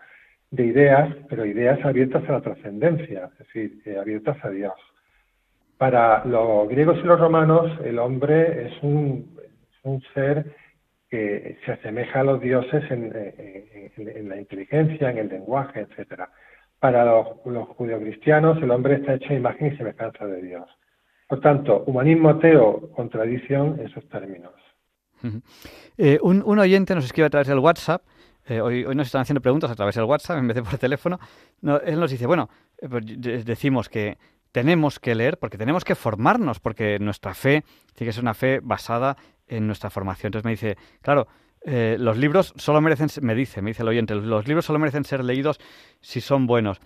de ideas, pero ideas abiertas a la trascendencia, es decir, eh, abiertas a Dios. Para los griegos y los romanos, el hombre es un, ser que se asemeja a los dioses en, en, la inteligencia, en el lenguaje, etcétera. Para los, los judeocristianos, el hombre está hecho a imagen y semejanza de Dios. Por tanto, humanismo ateo, contradicción en sus términos. Eh, un, oyente nos escribe a través del WhatsApp, eh, hoy, hoy, nos están haciendo preguntas a través del WhatsApp en vez de por teléfono, él nos dice, bueno, eh, pues decimos que tenemos que leer porque tenemos que formarnos, porque nuestra fe tiene que ser una fe basada en nuestra formación. Entonces me dice, claro, los libros solo merecen, me dice, me dice el oyente, los libros solo merecen ser leídos si son buenos.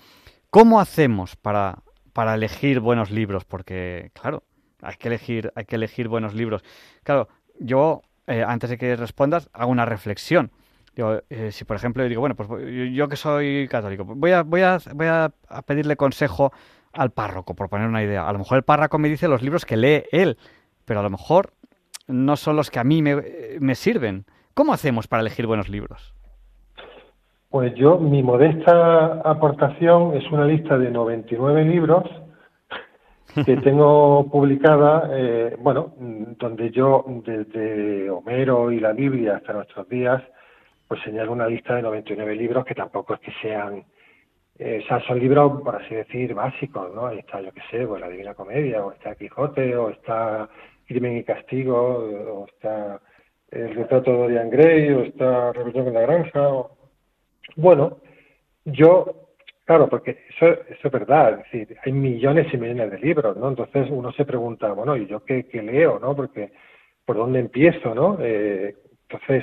¿Cómo hacemos para para elegir buenos libros, porque, claro, hay que elegir, hay que elegir buenos libros. Claro, yo, eh, antes de que respondas, hago una reflexión. Yo, eh, si por ejemplo yo digo, bueno, pues yo, que soy católico, voy a, voy, a, voy a, pedirle consejo al párroco, por poner una idea. A lo mejor el párroco me dice los libros que lee él, pero a lo mejor no son los que a mí me, me sirven. ¿Cómo hacemos para elegir buenos libros? Pues yo, mi modesta aportación es una lista de 99 libros que *laughs* tengo publicada, eh, bueno, donde yo, desde Homero y la Biblia hasta nuestros días, pues señalo una lista de 99 libros que tampoco es que sean, eh, son libros, por así decir, básicos, ¿no? Ahí está, yo qué sé, pues la Divina Comedia, o está Quijote, o está Crimen y Castigo, o está El retrato de Dorian Gray, o está Rebelión en la Granja, o bueno, yo, claro, porque eso, eso es verdad, es decir, hay millones y millones de libros, ¿no? Entonces uno se pregunta, bueno, ¿y yo qué, leo, no? Porque, ¿por dónde empiezo, no? Eh, entonces,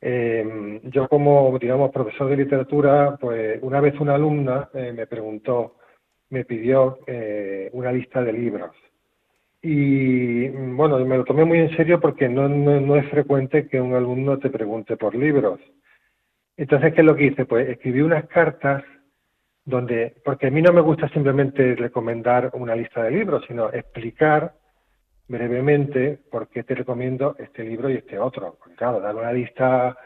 eh, yo como, digamos, profesor de literatura, pues una vez una alumna eh, me preguntó, me pidió eh, una lista de libros. Y bueno, me lo tomé muy en serio porque no, no, es frecuente que un alumno te pregunte por libros. Entonces, ¿qué es lo que hice? Pues escribí unas cartas donde, porque a mí no me gusta simplemente recomendar una lista de libros, sino explicar brevemente por qué te recomiendo este libro y este otro. Porque claro, dar una lista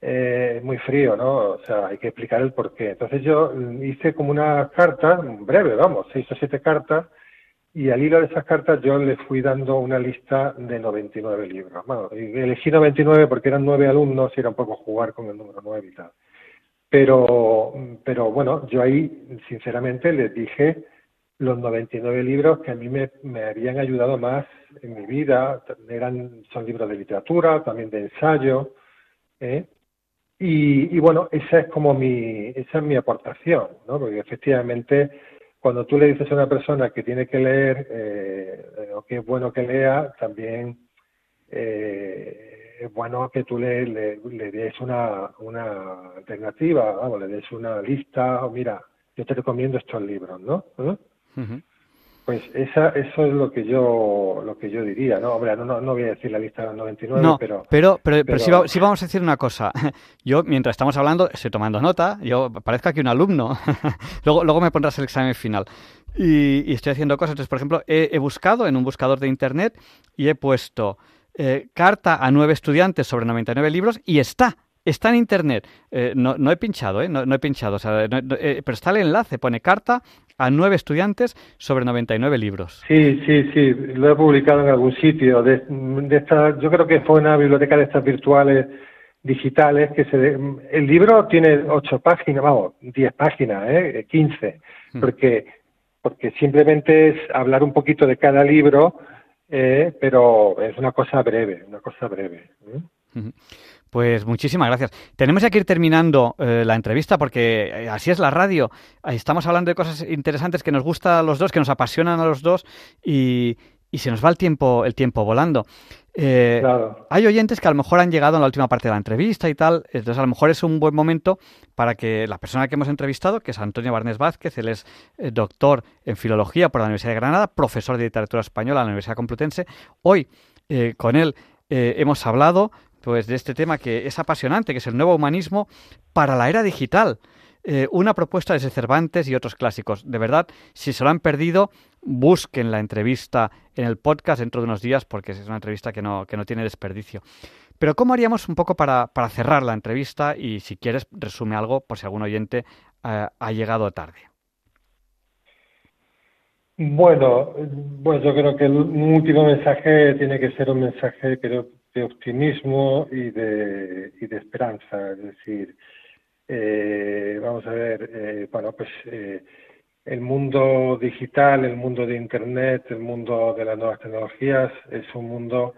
eh, muy frío, ¿no? O sea, hay que explicar el por qué. Entonces yo hice como una carta, breve, vamos, seis o siete cartas, y al hilo de esas cartas yo le fui dando una lista de 99 libros. Bueno, elegí 99 porque eran nueve alumnos y era un poco jugar con el número 9 y tal. Pero, pero bueno, yo ahí sinceramente les dije los 99 libros que a mí me, me habían ayudado más en mi vida. Eran, son libros de literatura, también de ensayo. ¿eh? Y, y, bueno, esa es como mi, esa es mi aportación, ¿no? Porque efectivamente cuando tú le dices a una persona que tiene que leer eh, o que es bueno que lea, también eh, es bueno que tú le, le, des una, una alternativa, le des una lista, o mira, yo te recomiendo estos libros, ¿no? ¿Eh? Pues esa, eso es lo que yo lo que yo diría, ¿no? Hombre, no, no, voy a decir la lista de los 99, no, pero... Pero, pero, pero, sí, vamos a decir una cosa. *laughs* Yo, mientras estamos hablando, estoy tomando nota, yo parezco aquí un alumno. *laughs* luego, luego me pondrás el examen final. Y, estoy haciendo cosas. Entonces, por ejemplo, he, buscado en un buscador de Internet y he puesto eh, carta a nueve estudiantes sobre 99 libros y está Está en internet. Eh, no, no, he pinchado, ¿eh? No, he pinchado. O sea, eh, pero está el enlace. Pone carta a nueve estudiantes sobre 99 libros. Sí, sí, sí. Lo he publicado en algún sitio. De, de esta, yo creo que fue una biblioteca de estas virtuales digitales que se el libro tiene ocho páginas vamos diez páginas eh quince hmm. porque porque simplemente es hablar un poquito de cada libro eh, pero es una cosa breve una cosa breve ¿eh? Pues muchísimas gracias. Tenemos que ir terminando eh, la entrevista porque eh, así es la radio. Estamos hablando de cosas interesantes que nos gustan a los dos, que nos apasionan a los dos y, se nos va el tiempo, el tiempo volando. Eh, hay oyentes que a lo mejor han llegado en la última parte de la entrevista y tal, entonces a lo mejor es un buen momento para que la persona que hemos entrevistado, que es Antonio Barnés Vázquez, él es doctor en filología por la Universidad de Granada, profesor de literatura española en la Universidad Complutense, hoy con él hemos hablado pues de este tema que es apasionante, que es el nuevo humanismo para la era digital. Eh, una propuesta de Cervantes y otros clásicos. De verdad, si se lo han perdido, busquen la entrevista en el podcast dentro de unos días porque es una entrevista que no, que no tiene desperdicio. Pero ¿cómo haríamos un poco para, para cerrar la entrevista? Y si quieres, resume algo por si algún oyente eh, ha llegado tarde. Bueno, pues yo creo que el último mensaje tiene que ser un mensaje, creo, de optimismo y de, y de esperanza. Es decir, eh, vamos a ver, eh, bueno, pues eh, el mundo digital, el mundo de Internet, el mundo de las nuevas tecnologías es un mundo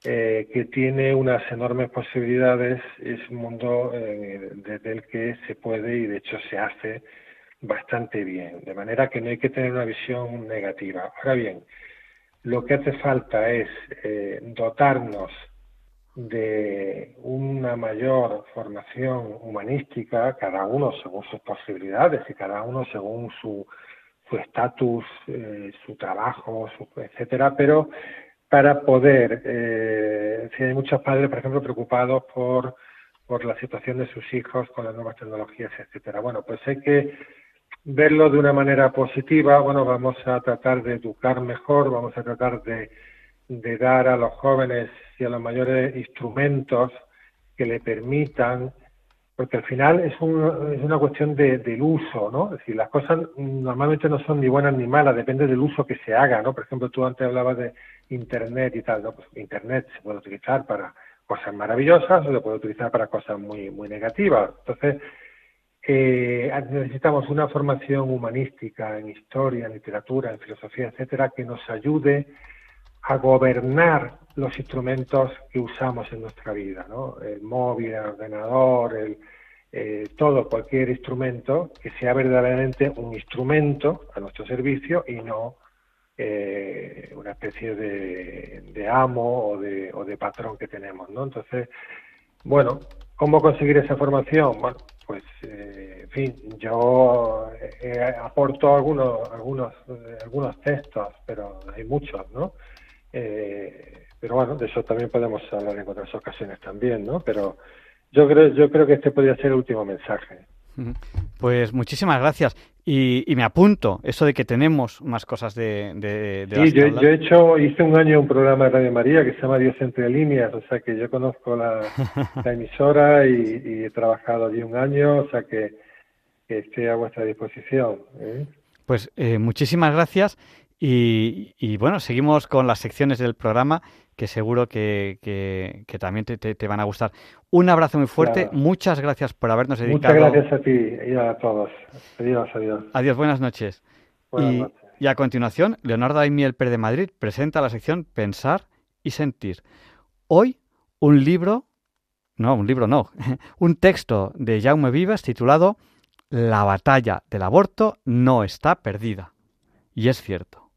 que tiene unas enormes posibilidades, es un mundo desde el que se puede y de hecho se hace bastante bien, de manera que no hay que tener una visión negativa. Ahora bien, lo que hace falta es eh, dotarnos de una mayor formación humanística, cada uno según sus posibilidades y cada uno según su su estatus, eh, su trabajo, su, etcétera, pero para poder, eh, si hay muchos padres, por ejemplo, preocupados por, por la situación de sus hijos con las nuevas tecnologías, etcétera. Bueno, pues hay que verlo de una manera positiva, bueno, vamos a tratar de educar mejor, vamos a tratar de, dar a los jóvenes y a los mayores instrumentos que le permitan, porque al final es, un, es una cuestión de, del uso, ¿no? Es decir, las cosas normalmente no son ni buenas ni malas, depende del uso que se haga, ¿no? Por ejemplo, tú antes hablabas de Internet y tal, ¿no? Pues Internet se puede utilizar para cosas maravillosas o se puede utilizar para cosas muy, muy negativas. Entonces, eh, necesitamos una formación humanística en historia, en literatura, en filosofía, etcétera, que nos ayude a gobernar los instrumentos que usamos en nuestra vida, ¿no? El móvil, el ordenador, el, eh, todo, cualquier instrumento que sea verdaderamente un instrumento a nuestro servicio y no eh, una especie de, de amo o de, o de patrón que tenemos, ¿no? Entonces, bueno, ¿cómo conseguir esa formación? Bueno, pues eh, en fin, yo eh, aporto algunos, algunos, algunos textos, pero hay muchos, ¿no? pero bueno, de eso también podemos hablar en otras ocasiones también, ¿no? Pero yo creo, yo creo que este podría ser el último mensaje. Pues muchísimas gracias. Y, me apunto, eso de que tenemos más cosas de... de, sí, yo, he hecho, hice un año un programa de Radio María que se llama Dios entre líneas, o sea que yo conozco la, *laughs* emisora y, he trabajado allí un año, o sea que, esté a vuestra disposición. ¿eh? Pues eh, muchísimas gracias y, bueno, seguimos con las secciones del programa que seguro que, que, también te, te, van a gustar. Un abrazo muy fuerte, muchas gracias por habernos dedicado. Muchas gracias a ti y a todos. Adiós, adiós. Adiós, buenas noches. y, y, a continuación, Leonardo Aimiel Pérez de Madrid presenta la sección Pensar y Sentir. Hoy, un libro, no, un libro no, *laughs* un texto de Jaume Vivas titulado La batalla del aborto no está perdida. Y es cierto.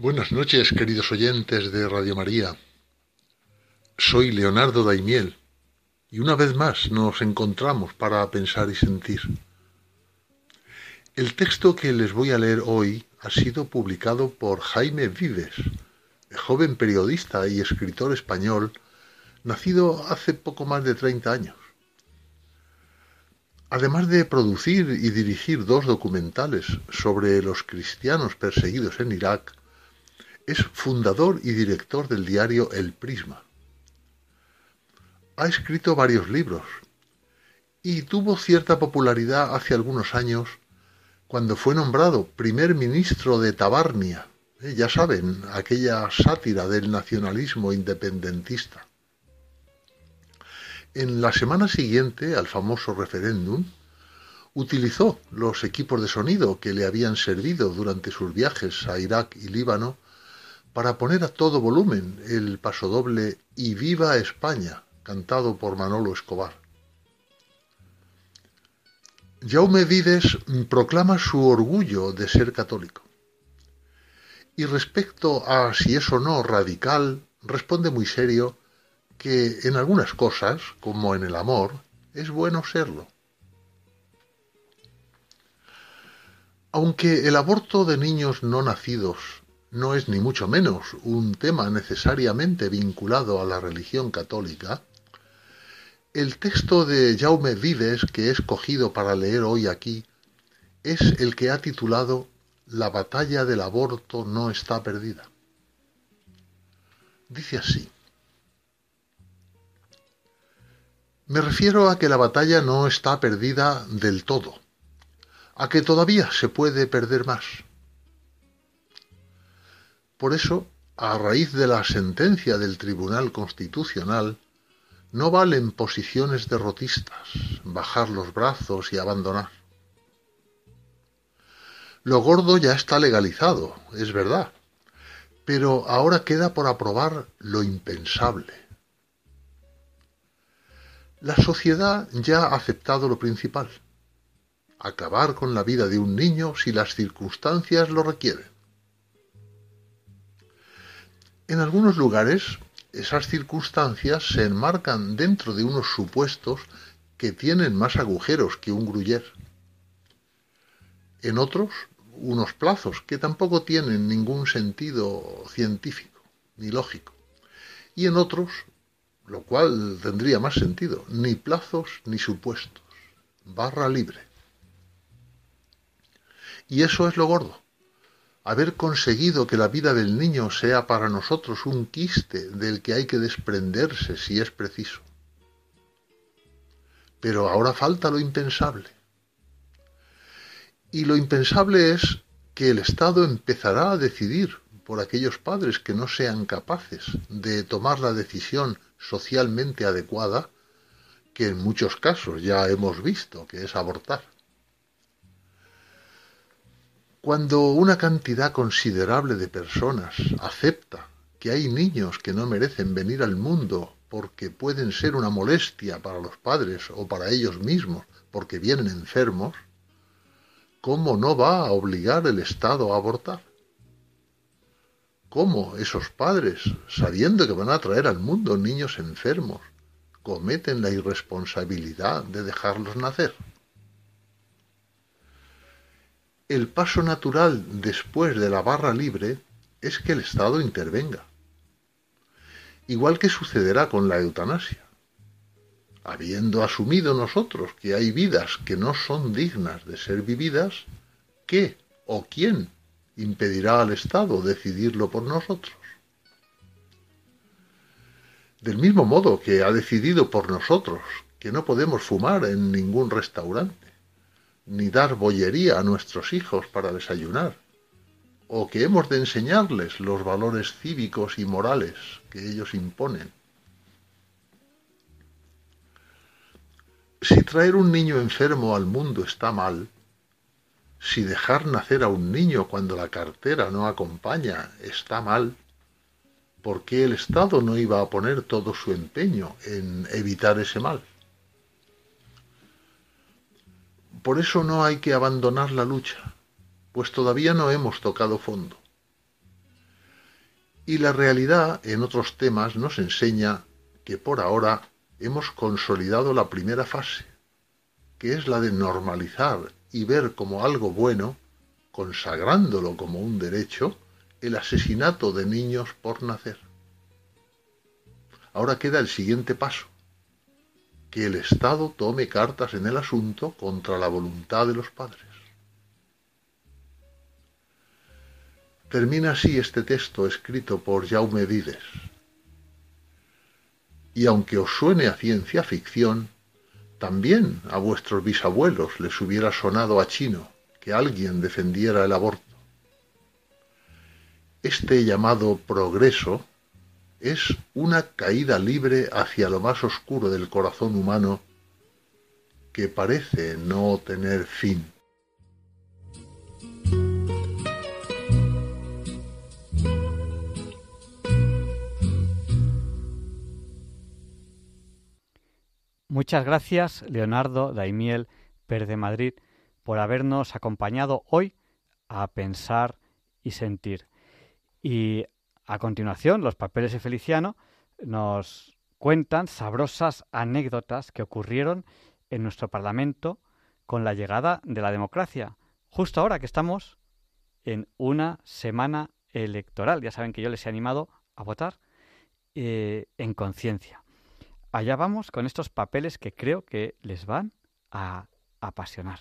Buenas noches, queridos oyentes de Radio María. Soy Leonardo Daimiel y una vez más nos encontramos para pensar y sentir. El texto que les voy a leer hoy ha sido publicado por Jaime Vives, joven periodista y escritor español, nacido hace poco más de 30 años. Además de producir y dirigir dos documentales sobre los cristianos perseguidos en Irak, es fundador y director del diario El Prisma. Ha escrito varios libros y tuvo cierta popularidad hace algunos años cuando fue nombrado primer ministro de Tabarnia, eh, ya saben, aquella sátira del nacionalismo independentista. En la semana siguiente al famoso referéndum, utilizó los equipos de sonido que le habían servido durante sus viajes a Irak y Líbano para poner a todo volumen el pasodoble Y viva España, cantado por Manolo Escobar. Jaume Vides proclama su orgullo de ser católico. Y respecto a si es o no radical, responde muy serio que en algunas cosas, como en el amor, es bueno serlo. Aunque el aborto de niños no nacidos no es ni mucho menos un tema necesariamente vinculado a la religión católica, el texto de Jaume Vives que he escogido para leer hoy aquí es el que ha titulado La batalla del aborto no está perdida. Dice así. Me refiero a que la batalla no está perdida del todo, a que todavía se puede perder más por eso, a raíz de la sentencia del Tribunal Constitucional, no valen posiciones derrotistas, bajar los brazos y abandonar. Lo gordo ya está legalizado, es verdad, pero ahora queda por aprobar lo impensable. La sociedad ya ha aceptado lo principal, acabar con la vida de un niño si las circunstancias lo requieren. En algunos lugares, esas circunstancias se enmarcan dentro de unos supuestos que tienen más agujeros que un gruyer. En otros, unos plazos que tampoco tienen ningún sentido científico ni lógico. Y en otros, lo cual tendría más sentido, ni plazos ni supuestos. Barra libre. Y eso es lo gordo haber conseguido que la vida del niño sea para nosotros un quiste del que hay que desprenderse si es preciso. Pero ahora falta lo impensable. Y lo impensable es que el Estado empezará a decidir por aquellos padres que no sean capaces de tomar la decisión socialmente adecuada, que en muchos casos ya hemos visto que es abortar. Cuando una cantidad considerable de personas acepta que hay niños que no merecen venir al mundo porque pueden ser una molestia para los padres o para ellos mismos porque vienen enfermos, ¿cómo no va a obligar el Estado a abortar? cómo esos padres, sabiendo que van a traer al mundo niños enfermos, cometen la irresponsabilidad de dejarlos nacer. El paso natural después de la barra libre es que el Estado intervenga, igual que sucederá con la eutanasia. Habiendo asumido nosotros que hay vidas que no son dignas de ser vividas, ¿qué o quién impedirá al Estado decidirlo por nosotros? Del mismo modo que ha decidido por nosotros que no podemos fumar en ningún restaurante, ni dar bollería a nuestros hijos para desayunar, o que hemos de enseñarles los valores cívicos y morales que ellos imponen. Si traer un niño enfermo al mundo está mal, si dejar nacer a un niño cuando la cartera no acompaña está mal, ¿por qué el Estado no iba a poner todo su empeño en evitar ese mal? Por eso no hay que abandonar la lucha, pues todavía no hemos tocado fondo. Y la realidad en otros temas nos enseña que por ahora hemos consolidado la primera fase, que es la de normalizar y ver como algo bueno, consagrándolo como un derecho, el asesinato de niños por nacer. Ahora queda el siguiente paso, que el Estado tome cartas en el asunto contra la voluntad de los padres. Termina así este texto escrito por Jaume Vides. Y aunque os suene a ciencia ficción, también a vuestros bisabuelos les hubiera sonado a chino que alguien defendiera el aborto. Este llamado progreso es una caída libre hacia lo más oscuro del corazón humano que parece no tener fin. Muchas gracias, Leonardo Daimiel de Madrid, por habernos acompañado hoy a pensar y sentir. Y a continuación, los papeles de Feliciano nos cuentan sabrosas anécdotas que ocurrieron en nuestro Parlamento con la llegada de la democracia, justo ahora que estamos en una semana electoral. Ya saben que yo les he animado a votar eh, en conciencia allá vamos con estos papeles que creo que les van a apasionar.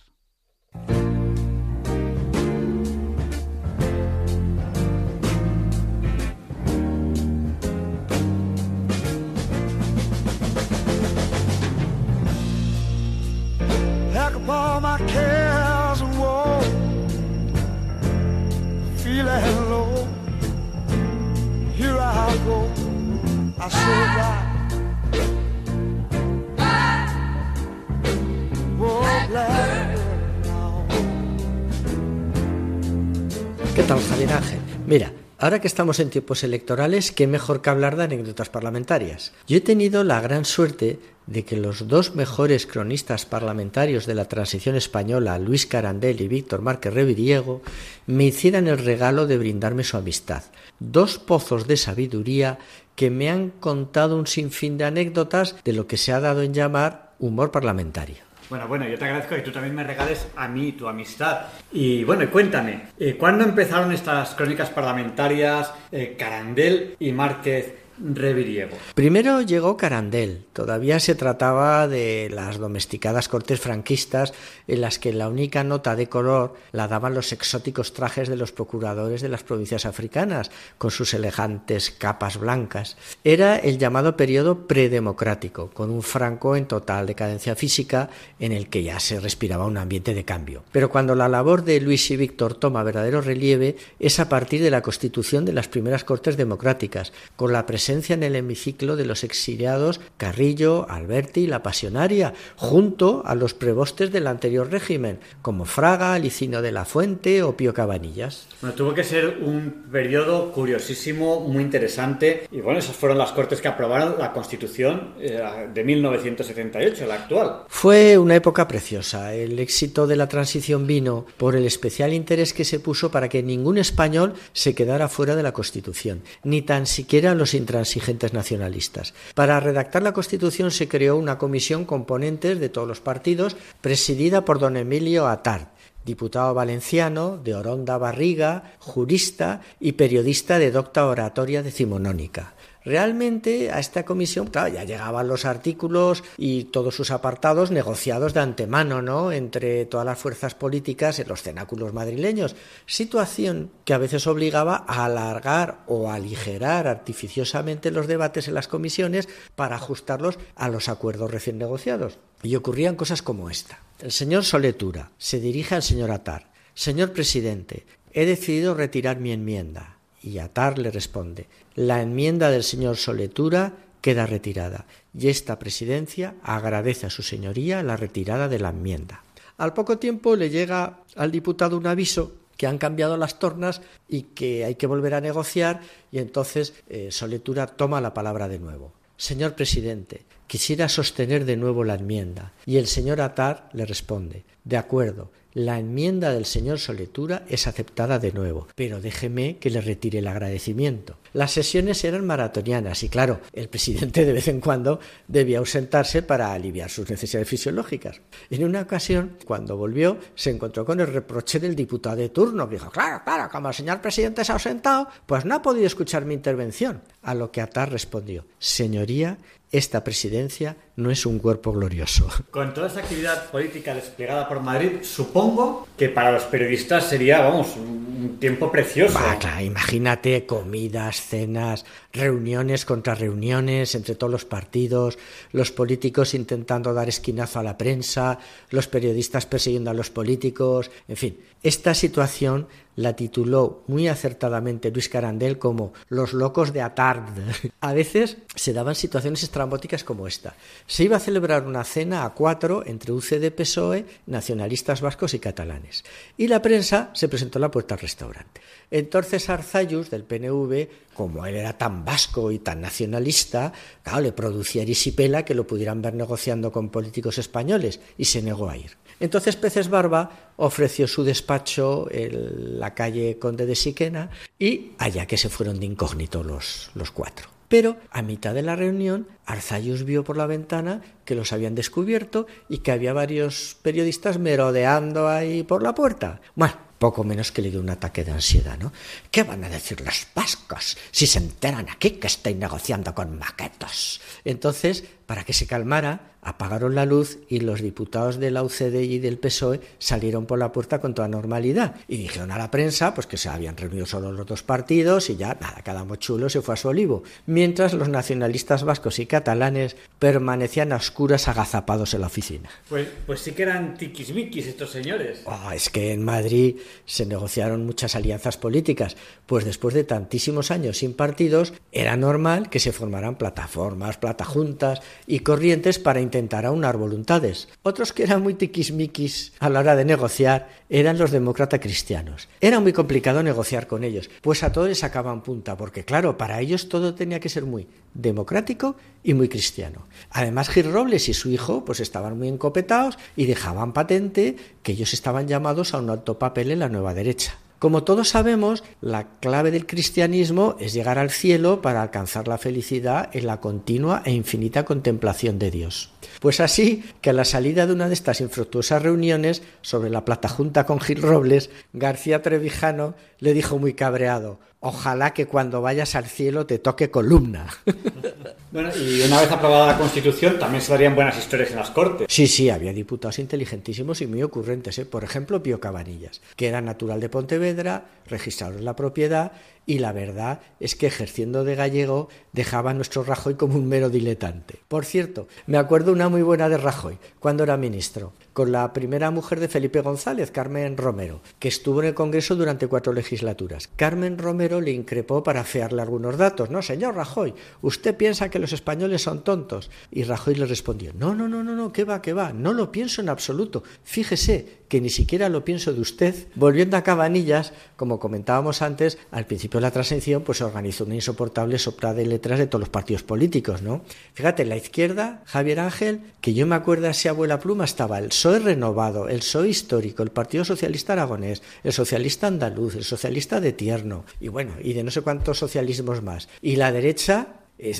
¿Qué tal, Javier Ángel? Mira, ahora que estamos en tiempos electorales, qué mejor que hablar de anécdotas parlamentarias. Yo he tenido la gran suerte de que los dos mejores cronistas parlamentarios de la transición española, Luis Carandel y Víctor Márquez Reviriego, me hicieran el regalo de brindarme su amistad. Dos pozos de sabiduría que me han contado un sinfín de anécdotas de lo que se ha dado en llamar humor parlamentario. Bueno, bueno, yo te agradezco que tú también me regales a mí tu amistad. Y bueno, cuéntame, eh, ¿cuándo empezaron estas crónicas parlamentarias eh, Carandel y Márquez Reviriego. Primero llegó Carandel. Todavía se trataba de las domesticadas cortes franquistas en las que la única nota de color la daban los exóticos trajes de los procuradores de las provincias africanas, con sus elegantes capas blancas. Era el llamado periodo predemocrático, con un Franco en total decadencia física en el que ya se respiraba un ambiente de cambio. Pero cuando la labor de Luis y Víctor toma verdadero relieve es a partir de la constitución de las primeras cortes democráticas, con la presencia presencia en el hemiciclo de los exiliados Carrillo, Alberti y la Pasionaria, junto a los prebostes del anterior régimen, como Fraga, Licino de la Fuente o Pío Cabanillas. Bueno, tuvo que ser un periodo curiosísimo, muy interesante, y bueno, esas fueron las cortes que aprobaron la Constitución eh, de 1978, la actual. Fue una época preciosa. El éxito de la transición vino por el especial interés que se puso para que ningún español se quedara fuera de la Constitución, ni tan siquiera los intransigentes nacionalistas. Para redactar la Constitución se creó una comisión componentes de todos los partidos, presidida por don Emilio Atard diputado valenciano, de Oronda Barriga, jurista y periodista de docta oratoria decimonónica. Realmente a esta comisión, claro, ya llegaban los artículos y todos sus apartados negociados de antemano, ¿no? Entre todas las fuerzas políticas en los cenáculos madrileños, situación que a veces obligaba a alargar o aligerar artificiosamente los debates en las comisiones para ajustarlos a los acuerdos recién negociados. Y ocurrían cosas como esta. El señor Soletura se dirige al señor Atar. Señor presidente, he decidido retirar mi enmienda. Y Atar le responde, la enmienda del señor Soletura queda retirada y esta presidencia agradece a su señoría la retirada de la enmienda. Al poco tiempo le llega al diputado un aviso que han cambiado las tornas y que hay que volver a negociar y entonces eh, Soletura toma la palabra de nuevo. Señor presidente, quisiera sostener de nuevo la enmienda. Y el señor Atar le responde, de acuerdo, la enmienda del señor Soletura es aceptada de nuevo, pero déjeme que le retire el agradecimiento. Las sesiones eran maratonianas y claro, el presidente de vez en cuando debía ausentarse para aliviar sus necesidades fisiológicas. En una ocasión, cuando volvió, se encontró con el reproche del diputado de turno, dijo, claro, claro, como el señor presidente se ha ausentado, pues no ha podido escuchar mi intervención. A lo que Atar respondió, señoría, esta presidencia no es un cuerpo glorioso. Con toda esta actividad política desplegada por Madrid, supongo que para los periodistas sería, vamos, un tiempo precioso. imagínate comidas, cenas, reuniones contra reuniones entre todos los partidos, los políticos intentando dar esquinazo a la prensa, los periodistas persiguiendo a los políticos, en fin, esta situación la tituló muy acertadamente Luis Carandel como Los locos de Atard. *laughs* A veces se daban situaciones estrambóticas como esta. Se iba a celebrar una cena a cuatro entre UCD PSOE, nacionalistas vascos y catalanes. Y la prensa se presentó a la puerta del restaurante. Entonces Arzayus, del PNV, como él era tan vasco y tan nacionalista, claro, le producía erisipela que lo pudieran ver negociando con políticos españoles y se negó a ir. Entonces Peces Barba ofreció su despacho en la calle Conde de Siquena y allá que se fueron de incógnito los cuatro. Pero a mitad de la reunión, Arzayus vio por la ventana que los habían descubierto y que había varios periodistas merodeando ahí por la puerta. Bueno, poco menos que le dio un ataque de ansiedad, ¿no? ¿Qué van a decir los vascos si se enteran aquí que estoy negociando con maquetos? Entonces, para que se calmara, apagaron la luz y los diputados de la UCD y del PSOE salieron por la puerta con toda normalidad y dijeron a la prensa pues que se habían reunido solo los dos partidos y ya nada, cada mochulo se fue a su olivo, mientras los nacionalistas vascos y catalanes permanecían a oscuras agazapados en la oficina. Pues, pues sí que eran tiquismiquis estos señores. Oh, es que en Madrid se negociaron muchas alianzas políticas, pues después de tantísimos años sin partidos era normal que se formaran plataformas, platajuntas y corrientes para intentar aunar voluntades. Otros que eran muy tiquismiquis a la hora de negociar eran los demócratas cristianos. Era muy complicado negociar con ellos, pues a todos les sacaban punta, porque claro, para ellos todo tenía que ser muy democrático y muy cristiano. Además, Gil Robles y su hijo pues estaban muy encopetados y dejaban patente que ellos estaban llamados a un alto papel en la nueva derecha. Como todos sabemos, la clave del cristianismo es llegar al cielo para alcanzar la felicidad en la continua e infinita contemplación de Dios. Pues así que a la salida de una de estas infructuosas reuniones sobre la plata junta con Gil Robles, García Trevijano le dijo muy cabreado, ojalá que cuando vayas al cielo te toque columna. *laughs* Bueno, y una vez aprobada la Constitución también se darían buenas historias en las Cortes. Sí, sí, había diputados inteligentísimos y muy ocurrentes. ¿eh? Por ejemplo, Pío Cabanillas, que era natural de Pontevedra, registrado en la propiedad y la verdad es que ejerciendo de gallego dejaba a nuestro Rajoy como un mero diletante. Por cierto, me acuerdo una muy buena de Rajoy, cuando era ministro. con la primera mujer de Felipe González, Carmen Romero, que estuvo en el Congreso durante cuatro legislaturas. Carmen Romero le increpó para fearle algunos datos. No, señor Rajoy, usted piensa que los españoles son tontos. Y Rajoy le respondió, no, no, no, no, no, ¿qué va, qué va? No lo pienso en absoluto. Fíjese que ni siquiera lo pienso de usted. Volviendo a Cabanillas, como comentábamos antes, al principio la transición pues se organizó una insoportable sopra de letras de todos los partidos políticos, ¿no? Fíjate, la izquierda, Javier Ángel, que yo me acuerdo así abuela pluma, estaba el PSOE renovado, el PSOE histórico, el Partido Socialista Aragonés, el Socialista Andaluz, el Socialista de Tierno, y bueno, y de no sé cuántos socialismos más. Y la derecha,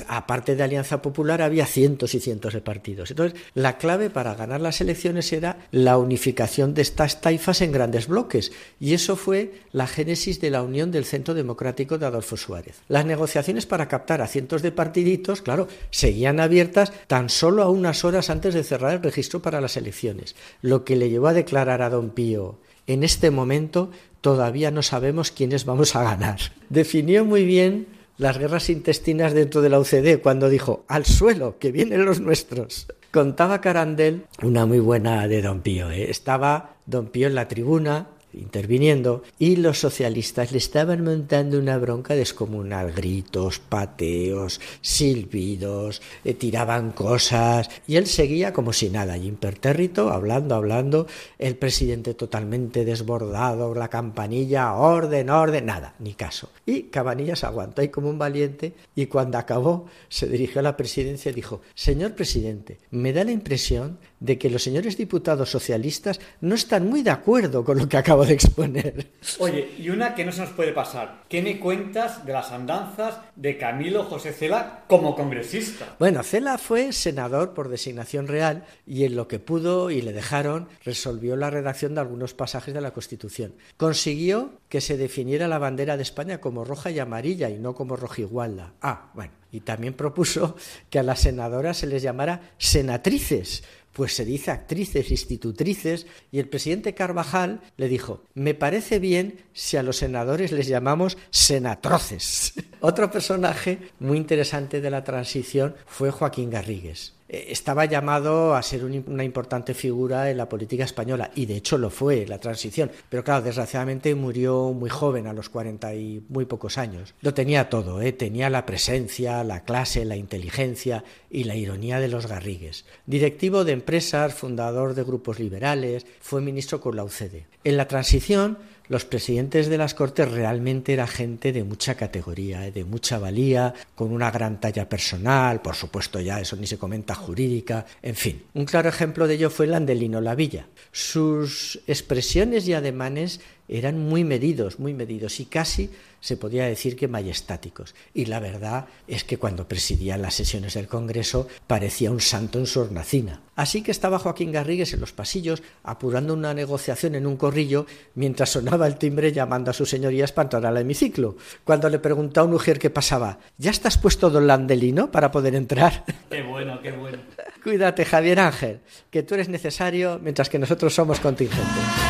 aparte de Alianza Popular, había cientos y cientos de partidos. Entonces, la clave para ganar las elecciones era la unificación de estas taifas en grandes bloques. Y eso fue la génesis de la unión del Centro Democrático de Adolfo Suárez. Las negociaciones para captar a cientos de partiditos, claro, seguían abiertas tan solo a unas horas antes de cerrar el registro para las elecciones. Lo que le llevó a declarar a don Pío, en este momento todavía no sabemos quiénes vamos a ganar. *laughs* Definió muy bien las guerras intestinas dentro de la UCD cuando dijo al suelo, que vienen los nuestros. Contaba Carandel una muy buena de Don Pío. ¿eh? Estaba Don Pío en la tribuna interviniendo y los socialistas le estaban montando una bronca descomunal, gritos, pateos, silbidos, eh, tiraban cosas y él seguía como si nada, impertérrito, hablando, hablando, el presidente totalmente desbordado, la campanilla, orden, orden, nada, ni caso. Y Cabanillas aguantó ahí como un valiente y cuando acabó se dirigió a la presidencia y dijo, señor presidente, me da la impresión de que los señores diputados socialistas no están muy de acuerdo con lo que acabo de exponer. Oye, y una que no se nos puede pasar. ¿Qué me cuentas de las andanzas de Camilo José Cela como congresista? Bueno, Cela fue senador por designación real y en lo que pudo y le dejaron resolvió la redacción de algunos pasajes de la Constitución. Consiguió que se definiera la bandera de España como roja y amarilla y no como rojigualda. Ah, bueno. Y también propuso que a las senadoras se les llamara senatrices, pues se dice actrices, institutrices, y el presidente Carvajal le dijo, me parece bien si a los senadores les llamamos senatroces. *laughs* Otro personaje muy interesante de la transición fue Joaquín Garrigues. Eh, estaba llamado a ser una importante figura en la política española y de hecho lo fue la transición, pero claro, desgraciadamente murió muy joven, a los cuarenta y muy pocos años. Lo tenía todo, ¿eh? tenía la presencia, la clase, la inteligencia y la ironía de los Garrigues. Directivo de empresas, fundador de grupos liberales, fue ministro con la UCD. En la transición los presidentes de las Cortes realmente era gente de mucha categoría, ¿eh? de mucha valía, con una gran talla personal, por supuesto ya eso ni se comenta jurídica, en fin. Un claro ejemplo de ello fue Landelino Lavilla. Sus expresiones y ademanes eran muy medidos, muy medidos y casi se podría decir que majestáticos. Y la verdad es que cuando presidía las sesiones del Congreso parecía un santo en su hornacina. Así que estaba Joaquín Garrigues en los pasillos apurando una negociación en un corrillo mientras sonaba el timbre llamando a sus señorías para entrar al hemiciclo. Cuando le preguntó a un mujer qué pasaba, ¿ya estás puesto don Landelino para poder entrar? *laughs* Qué bueno, qué bueno. *laughs* Cuídate, Javier Ángel, que tú eres necesario mientras que nosotros somos contingentes.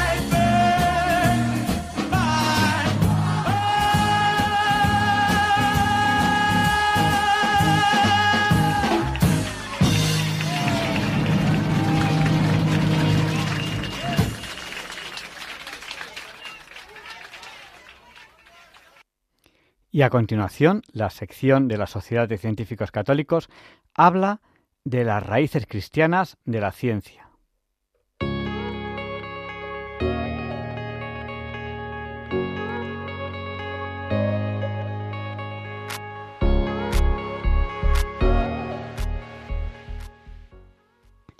Y a continuación, la sección de la Sociedad de Científicos Católicos habla de las raíces cristianas de la ciencia.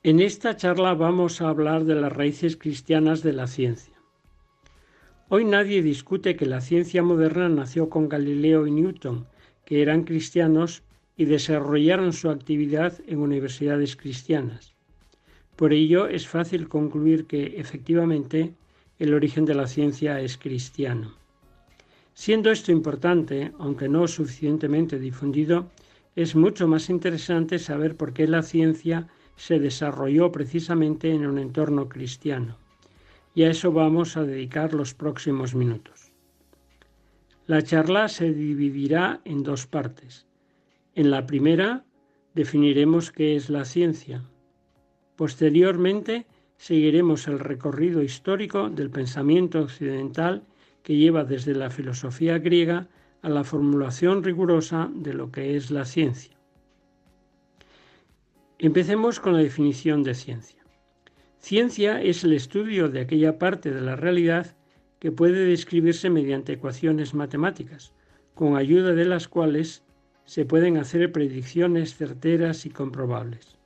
En esta charla vamos a hablar de las raíces cristianas de la ciencia. Hoy nadie discute que la ciencia moderna nació con Galileo y Newton, que eran cristianos y desarrollaron su actividad en universidades cristianas. Por ello es fácil concluir que efectivamente el origen de la ciencia es cristiano. Siendo esto importante, aunque no suficientemente difundido, es mucho más interesante saber por qué la ciencia se desarrolló precisamente en un entorno cristiano y a eso vamos a dedicar los próximos minutos. La charla se dividirá en dos partes. En la primera definiremos qué es la ciencia. Posteriormente seguiremos el recorrido histórico del pensamiento occidental que lleva desde la filosofía griega a la formulación rigurosa de lo que es la ciencia. Empecemos con la definición de ciencia. Ciencia es el estudio de aquella parte de la realidad que puede describirse mediante ecuaciones matemáticas, con ayuda de las cuales se pueden hacer predicciones certeras y comprobables.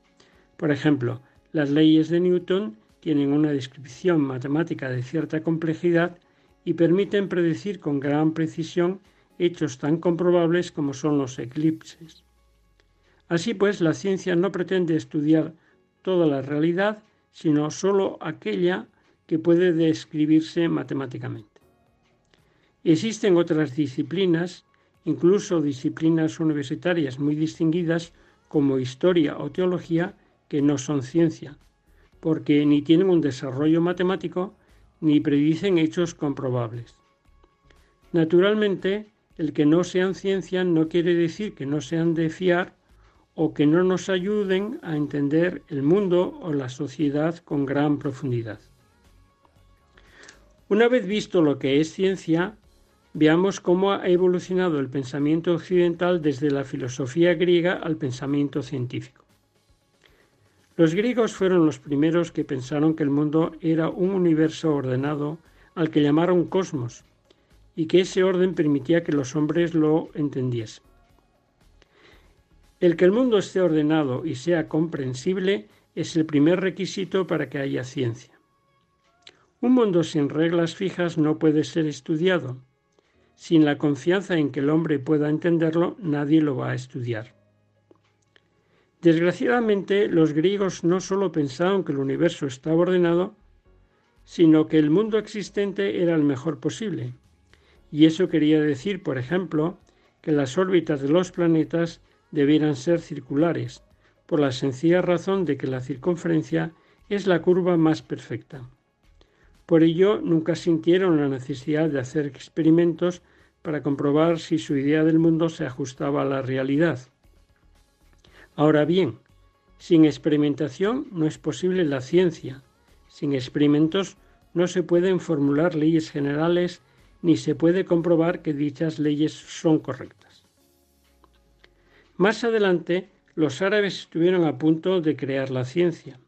Por ejemplo, las leyes de Newton tienen una descripción matemática de cierta complejidad y permiten predecir con gran precisión hechos tan comprobables como son los eclipses. Así pues, la ciencia no pretende estudiar toda la realidad, sino sólo aquella que puede describirse matemáticamente. Existen otras disciplinas, incluso disciplinas universitarias muy distinguidas como historia o teología, que no son ciencia, porque ni tienen un desarrollo matemático ni predicen hechos comprobables. Naturalmente, el que no sean ciencia no quiere decir que no sean de fiar o que no nos ayuden a entender el mundo o la sociedad con gran profundidad. Una vez visto lo que es ciencia, veamos cómo ha evolucionado el pensamiento occidental desde la filosofía griega al pensamiento científico. Los griegos fueron los primeros que pensaron que el mundo era un universo ordenado al que llamaron cosmos y que ese orden permitía que los hombres lo entendiesen. El que el mundo esté ordenado y sea comprensible es el primer requisito para que haya ciencia. Un mundo sin reglas fijas no puede ser estudiado. Sin la confianza en que el hombre pueda entenderlo, nadie lo va a estudiar. Desgraciadamente, los griegos no solo pensaban que el universo estaba ordenado, sino que el mundo existente era el mejor posible. Y eso quería decir, por ejemplo, que las órbitas de los planetas debieran ser circulares, por la sencilla razón de que la circunferencia es la curva más perfecta. Por ello, nunca sintieron la necesidad de hacer experimentos para comprobar si su idea del mundo se ajustaba a la realidad. Ahora bien, sin experimentación no es posible la ciencia. Sin experimentos no se pueden formular leyes generales ni se puede comprobar que dichas leyes son correctas. Más adelante, los árabes estuvieron a punto de crear la ciencia.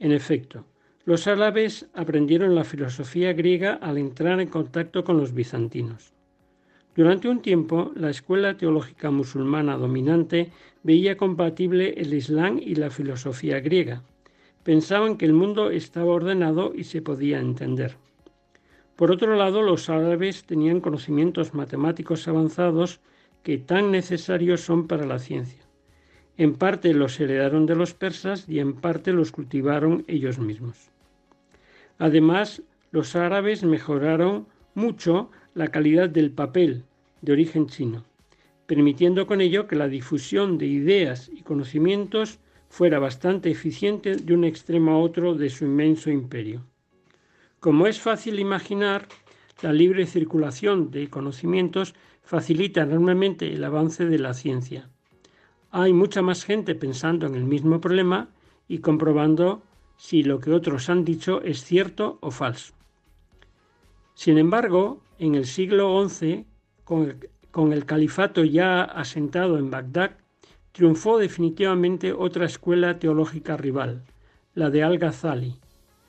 En efecto, los árabes aprendieron la filosofía griega al entrar en contacto con los bizantinos. Durante un tiempo, la escuela teológica musulmana dominante veía compatible el Islam y la filosofía griega. Pensaban que el mundo estaba ordenado y se podía entender. Por otro lado, los árabes tenían conocimientos matemáticos avanzados que tan necesarios son para la ciencia. En parte los heredaron de los persas y en parte los cultivaron ellos mismos. Además, los árabes mejoraron mucho la calidad del papel de origen chino, permitiendo con ello que la difusión de ideas y conocimientos fuera bastante eficiente de un extremo a otro de su inmenso imperio. Como es fácil imaginar, la libre circulación de conocimientos facilita enormemente el avance de la ciencia. Hay mucha más gente pensando en el mismo problema y comprobando si lo que otros han dicho es cierto o falso. Sin embargo, en el siglo XI, con el, califato ya asentado en Bagdad, triunfó definitivamente otra escuela teológica rival, la de Al-Ghazali,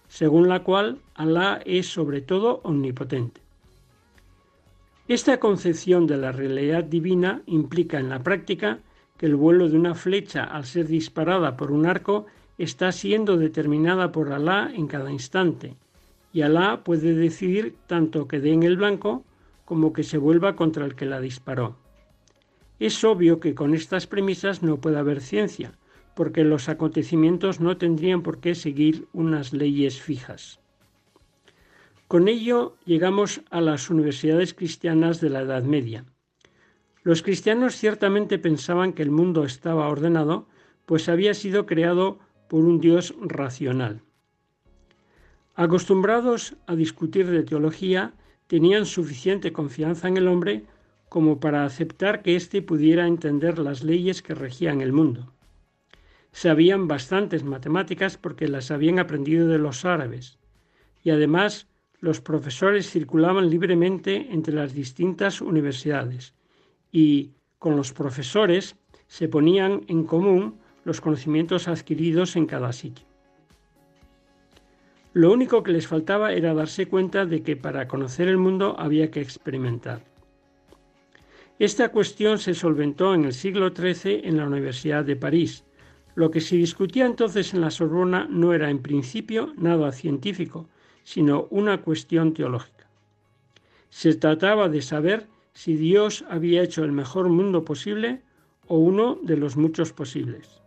según la cual Alá es sobre todo omnipotente. Esta concepción de la realidad divina implica en la práctica que el vuelo de una flecha al ser disparada por un arco está siendo determinada por Alá en cada instante, y Alá puede decidir tanto que dé en el blanco como que se vuelva contra el que la disparó. Es obvio que con estas premisas no puede haber ciencia, porque los acontecimientos no tendrían por qué seguir unas leyes fijas. Con ello llegamos a las universidades cristianas de la Edad Media. Los cristianos ciertamente pensaban que el mundo estaba ordenado, pues había sido creado por un Dios racional. Acostumbrados a discutir de teología, tenían suficiente confianza en el hombre como para aceptar que éste pudiera entender las leyes que regían el mundo. Sabían bastantes matemáticas porque las habían aprendido de los árabes. Y además los profesores circulaban libremente entre las distintas universidades y con los profesores se ponían en común los conocimientos adquiridos en cada sitio. Lo único que les faltaba era darse cuenta de que para conocer el mundo había que experimentar. Esta cuestión se solventó en el siglo XIII en la Universidad de París. Lo que se discutía entonces en la Sorbona no era en principio nada científico, sino una cuestión teológica. Se trataba de saber si Dios había hecho el mejor mundo posible o uno de los muchos posibles.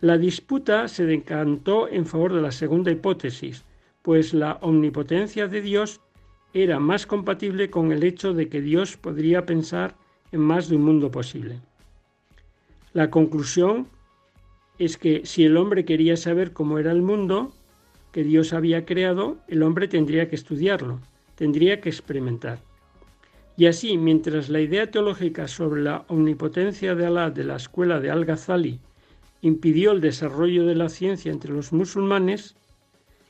La disputa se decantó en favor de la segunda hipótesis, pues la omnipotencia de Dios era más compatible con el hecho de que Dios podría pensar en más de un mundo posible. La conclusión es que si el hombre quería saber cómo era el mundo que Dios había creado, el hombre tendría que estudiarlo, tendría que experimentar. Y así, mientras la idea teológica sobre la omnipotencia de Alá de la escuela de Al-Ghazali impidió el desarrollo de la ciencia entre los musulmanes,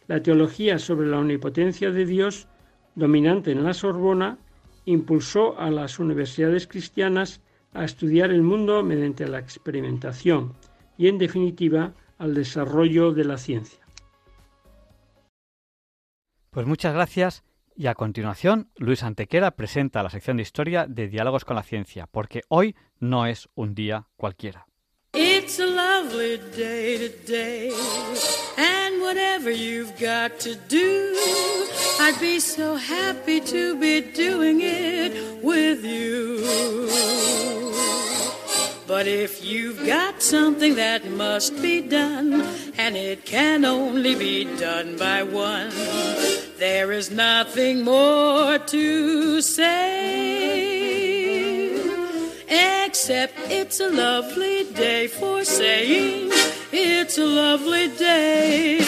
la teología sobre la omnipotencia de Dios, dominante en la Sorbona, impulsó a las universidades cristianas a estudiar el mundo mediante la experimentación y, en definitiva, al desarrollo de la ciencia. Pues muchas gracias y a continuación Luis Antequera presenta la sección de historia de Diálogos con la Ciencia, porque hoy no es un día cualquiera. It's a lovely day today, and whatever you've got to do, I'd be so happy to be doing it with you. But if you've got something that must be done, and it can only be done by one, there is nothing more to say except it's a lovely day for saying it's a lovely day.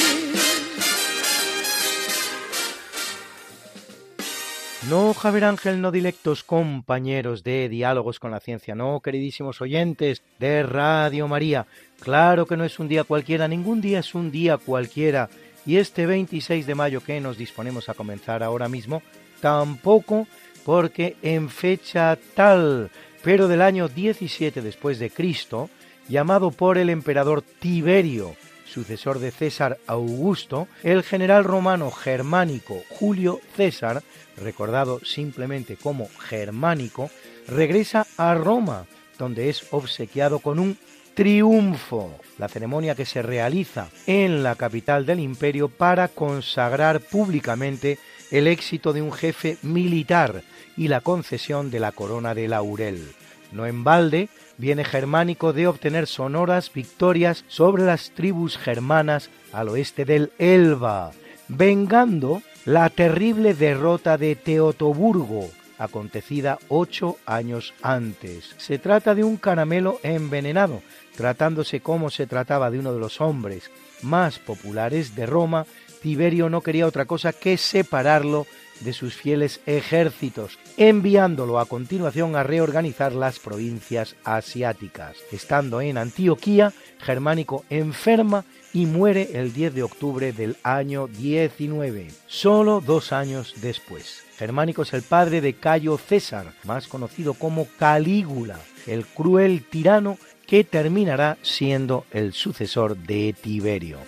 No, Javier Ángel, no directos compañeros de Diálogos con la Ciencia, no, queridísimos oyentes de Radio María. Claro que no es un día cualquiera, ningún día es un día cualquiera. Y este 26 de mayo que nos disponemos a comenzar ahora mismo, tampoco porque en fecha tal pero del año 17 después de Cristo, llamado por el emperador Tiberio, sucesor de César Augusto, el general romano germánico Julio César, recordado simplemente como germánico, regresa a Roma, donde es obsequiado con un triunfo, la ceremonia que se realiza en la capital del imperio para consagrar públicamente el éxito de un jefe militar y la concesión de la corona de laurel. No en balde, viene germánico de obtener sonoras victorias sobre las tribus germanas al oeste del Elba, vengando la terrible derrota de Teotoburgo, acontecida ocho años antes. Se trata de un caramelo envenenado, tratándose como se trataba de uno de los hombres más populares de Roma, Tiberio no quería otra cosa que separarlo de sus fieles ejércitos, enviándolo a continuación a reorganizar las provincias asiáticas. Estando en Antioquía, Germánico enferma y muere el 10 de octubre del año 19, solo dos años después. Germánico es el padre de Cayo César, más conocido como Calígula, el cruel tirano terminará siendo el sucesor de Tiberio.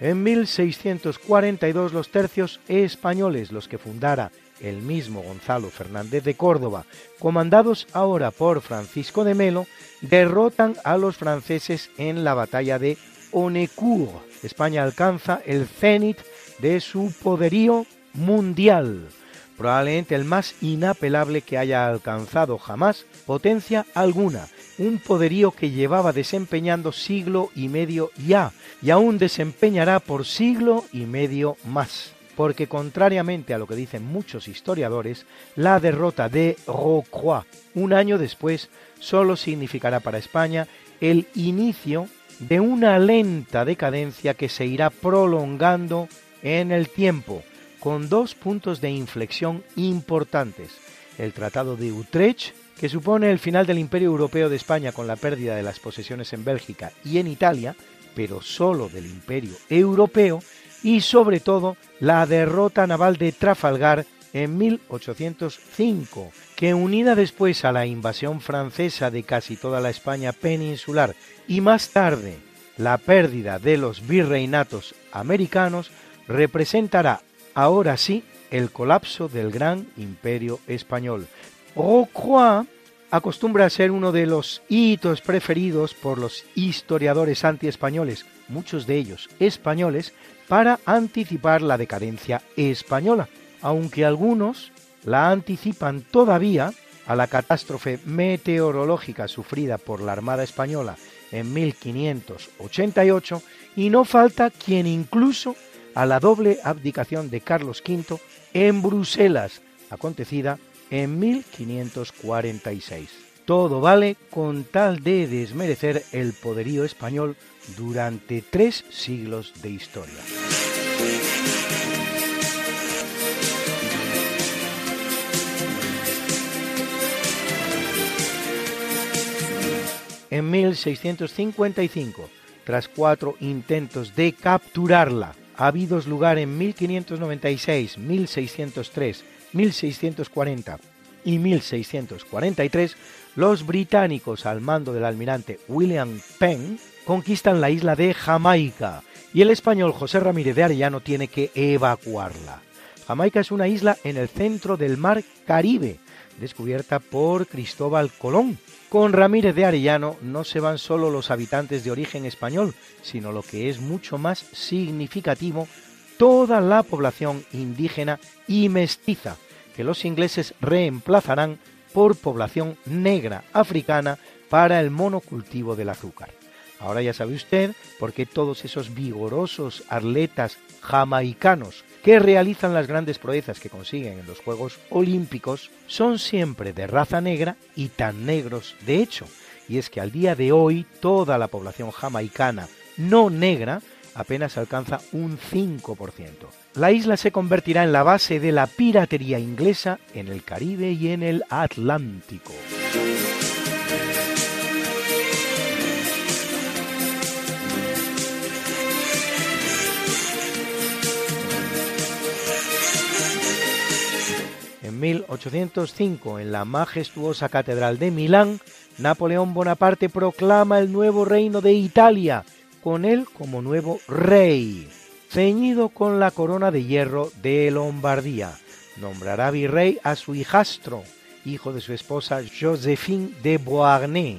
En 1642 los tercios españoles, los que fundara el mismo Gonzalo Fernández de Córdoba, comandados ahora por Francisco de Melo, derrotan a los franceses en la batalla de Onecourt. España alcanza el cenit de su poderío mundial, probablemente el más inapelable que haya alcanzado jamás potencia alguna, un poderío que llevaba desempeñando siglo y medio ya, y aún desempeñará por siglo y medio más. Porque contrariamente a lo que dicen muchos historiadores, la derrota de Rocroi un año después solo significará para España el inicio de una lenta decadencia que se irá prolongando en el tiempo, con dos puntos de inflexión importantes. El Tratado de Utrecht, que supone el final del Imperio Europeo de España con la pérdida de las posesiones en Bélgica y en Italia, pero solo del Imperio Europeo, y sobre todo la derrota naval de Trafalgar en 1805, que unida después a la invasión francesa de casi toda la España peninsular y más tarde la pérdida de los virreinatos americanos, representará ahora sí el colapso del gran imperio español. Rocroi acostumbra a ser uno de los hitos preferidos por los historiadores antiespañoles, muchos de ellos españoles, para anticipar la decadencia española, aunque algunos la anticipan todavía a la catástrofe meteorológica sufrida por la Armada Española en 1588 y no falta quien incluso a la doble abdicación de Carlos V en Bruselas, acontecida en 1546. Todo vale con tal de desmerecer el poderío español durante tres siglos de historia. En 1655, tras cuatro intentos de capturarla, habidos lugar en 1596, 1603, 1640 y 1643, los británicos al mando del almirante William Penn conquistan la isla de Jamaica y el español José Ramírez de Arellano tiene que evacuarla. Jamaica es una isla en el centro del mar Caribe, descubierta por Cristóbal Colón. Con Ramírez de Arellano no se van solo los habitantes de origen español, sino lo que es mucho más significativo, toda la población indígena y mestiza, que los ingleses reemplazarán por población negra africana para el monocultivo del azúcar. Ahora ya sabe usted por qué todos esos vigorosos atletas jamaicanos que realizan las grandes proezas que consiguen en los Juegos Olímpicos son siempre de raza negra y tan negros de hecho. Y es que al día de hoy toda la población jamaicana no negra apenas alcanza un 5%. La isla se convertirá en la base de la piratería inglesa en el Caribe y en el Atlántico. En 1805, en la majestuosa Catedral de Milán, Napoleón Bonaparte proclama el nuevo reino de Italia, con él como nuevo rey, ceñido con la corona de hierro de Lombardía. Nombrará virrey a su hijastro, hijo de su esposa Joséphine de Beauharnais,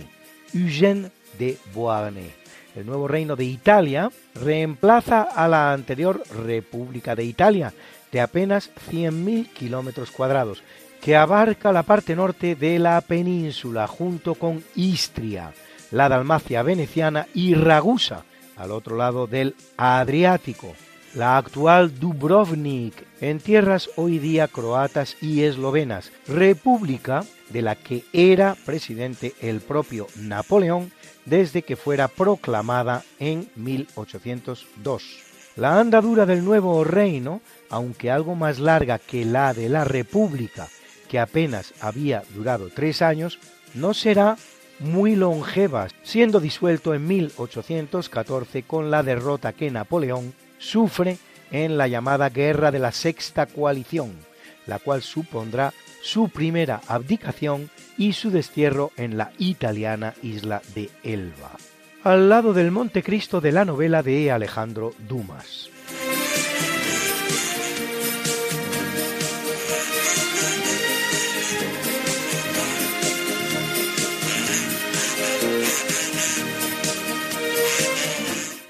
Eugène de Beauharnais. El nuevo reino de Italia reemplaza a la anterior República de Italia, de apenas 100.000 kilómetros cuadrados, que abarca la parte norte de la península junto con Istria, la Dalmacia veneciana y Ragusa, al otro lado del Adriático, la actual Dubrovnik, en tierras hoy día croatas y eslovenas, república de la que era presidente el propio Napoleón desde que fuera proclamada en 1802. La andadura del nuevo reino, aunque algo más larga que la de la República, que apenas había durado tres años, no será muy longeva, siendo disuelto en 1814 con la derrota que Napoleón sufre en la llamada Guerra de la Sexta Coalición, la cual supondrá su primera abdicación y su destierro en la italiana isla de Elba, al lado del Montecristo de la novela de Alejandro Dumas.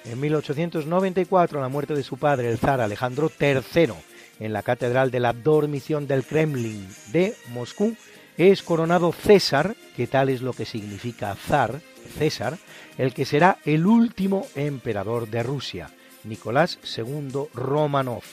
En 1894, la muerte de su padre, el zar Alejandro III, en la Catedral de la Dormición del Kremlin de Moscú, es coronado César, que tal es lo que significa zar, César, el que será el último emperador de Rusia, Nicolás II Romanov.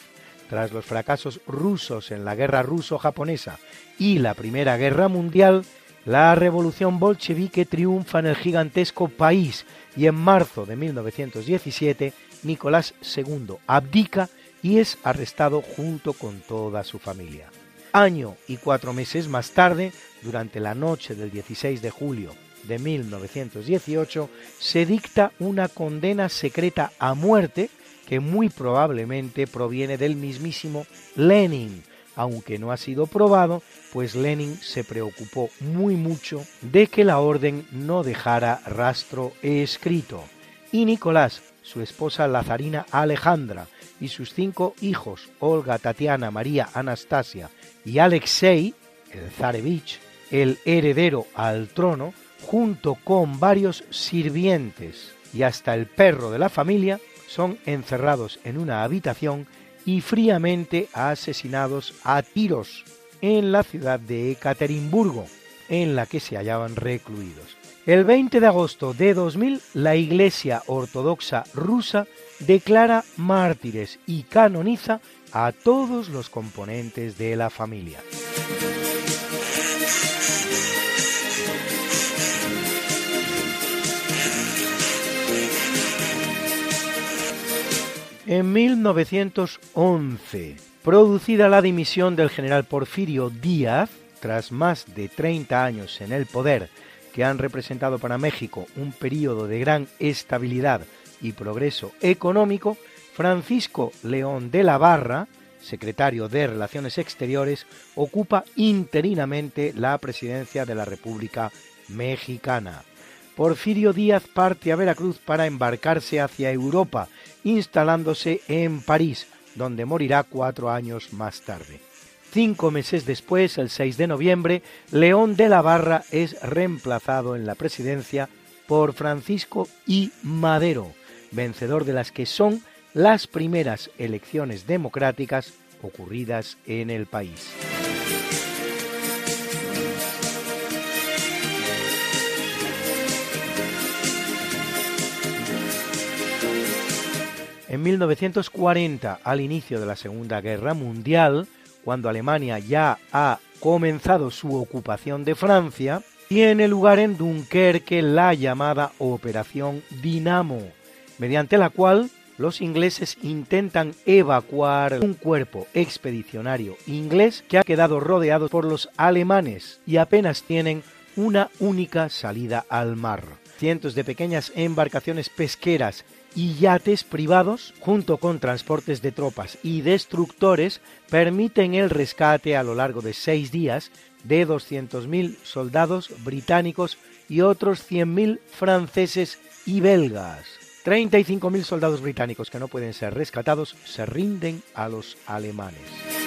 Tras los fracasos rusos en la guerra ruso-japonesa y la Primera Guerra Mundial, la revolución bolchevique triunfa en el gigantesco país y en marzo de 1917 Nicolás II abdica y es arrestado junto con toda su familia. Año y cuatro meses más tarde, durante la noche del 16 de julio de 1918, se dicta una condena secreta a muerte que muy probablemente proviene del mismísimo Lenin, aunque no ha sido probado, pues Lenin se preocupó muy mucho de que la orden no dejara rastro escrito. Y Nicolás, su esposa Lazarina Alejandra, y sus cinco hijos, Olga, Tatiana, María, Anastasia y Alexei, el zarevich, el heredero al trono, junto con varios sirvientes y hasta el perro de la familia, son encerrados en una habitación y fríamente asesinados a tiros en la ciudad de Ekaterimburgo, en la que se hallaban recluidos. El 20 de agosto de 2000, la Iglesia Ortodoxa rusa declara mártires y canoniza a todos los componentes de la familia. En 1911, producida la dimisión del general Porfirio Díaz, tras más de 30 años en el poder, que han representado para México un periodo de gran estabilidad y progreso económico, Francisco León de la Barra, secretario de Relaciones Exteriores, ocupa interinamente la presidencia de la República Mexicana. Porfirio Díaz parte a Veracruz para embarcarse hacia Europa instalándose en París, donde morirá cuatro años más tarde. Cinco meses después, el 6 de noviembre, León de la Barra es reemplazado en la presidencia por Francisco I. Madero, vencedor de las que son las primeras elecciones democráticas ocurridas en el país. En 1940, al inicio de la Segunda Guerra Mundial, cuando Alemania ya ha comenzado su ocupación de Francia, tiene lugar en Dunkerque la llamada Operación Dinamo, mediante la cual los ingleses intentan evacuar un cuerpo expedicionario inglés que ha quedado rodeado por los alemanes y apenas tienen una única salida al mar. Cientos de pequeñas embarcaciones pesqueras y yates privados, junto con transportes de tropas y destructores, permiten el rescate a lo largo de seis días de 200.000 soldados británicos y otros 100.000 franceses y belgas. 35.000 soldados británicos que no pueden ser rescatados se rinden a los alemanes.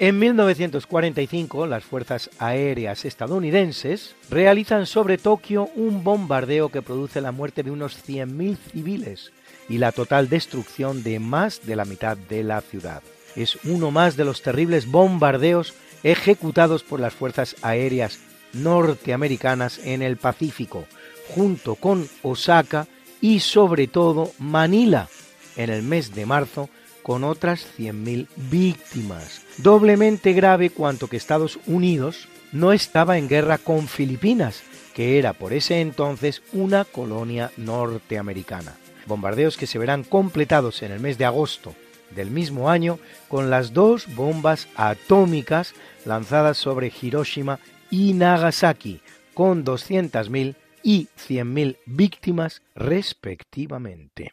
En 1945, las fuerzas aéreas estadounidenses realizan sobre Tokio un bombardeo que produce la muerte de unos 100.000 civiles y la total destrucción de más de la mitad de la ciudad. Es uno más de los terribles bombardeos ejecutados por las fuerzas aéreas norteamericanas en el Pacífico, junto con Osaka y sobre todo Manila, en el mes de marzo con otras 100.000 víctimas. Doblemente grave cuanto que Estados Unidos no estaba en guerra con Filipinas, que era por ese entonces una colonia norteamericana. Bombardeos que se verán completados en el mes de agosto del mismo año con las dos bombas atómicas lanzadas sobre Hiroshima y Nagasaki, con 200.000 y 100.000 víctimas respectivamente.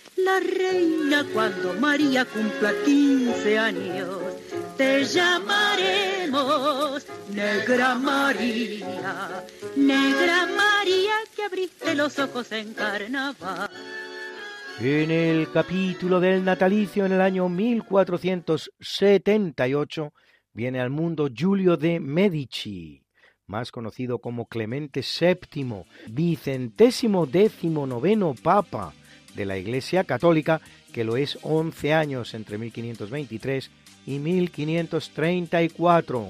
la reina cuando María cumpla 15 años te llamaremos Negra María, Negra María que abriste los ojos en carnaval. En el capítulo del natalicio en el año 1478 viene al mundo Giulio de Medici, más conocido como Clemente VII, vicentésimo décimo noveno papa, de la Iglesia Católica, que lo es 11 años entre 1523 y 1534,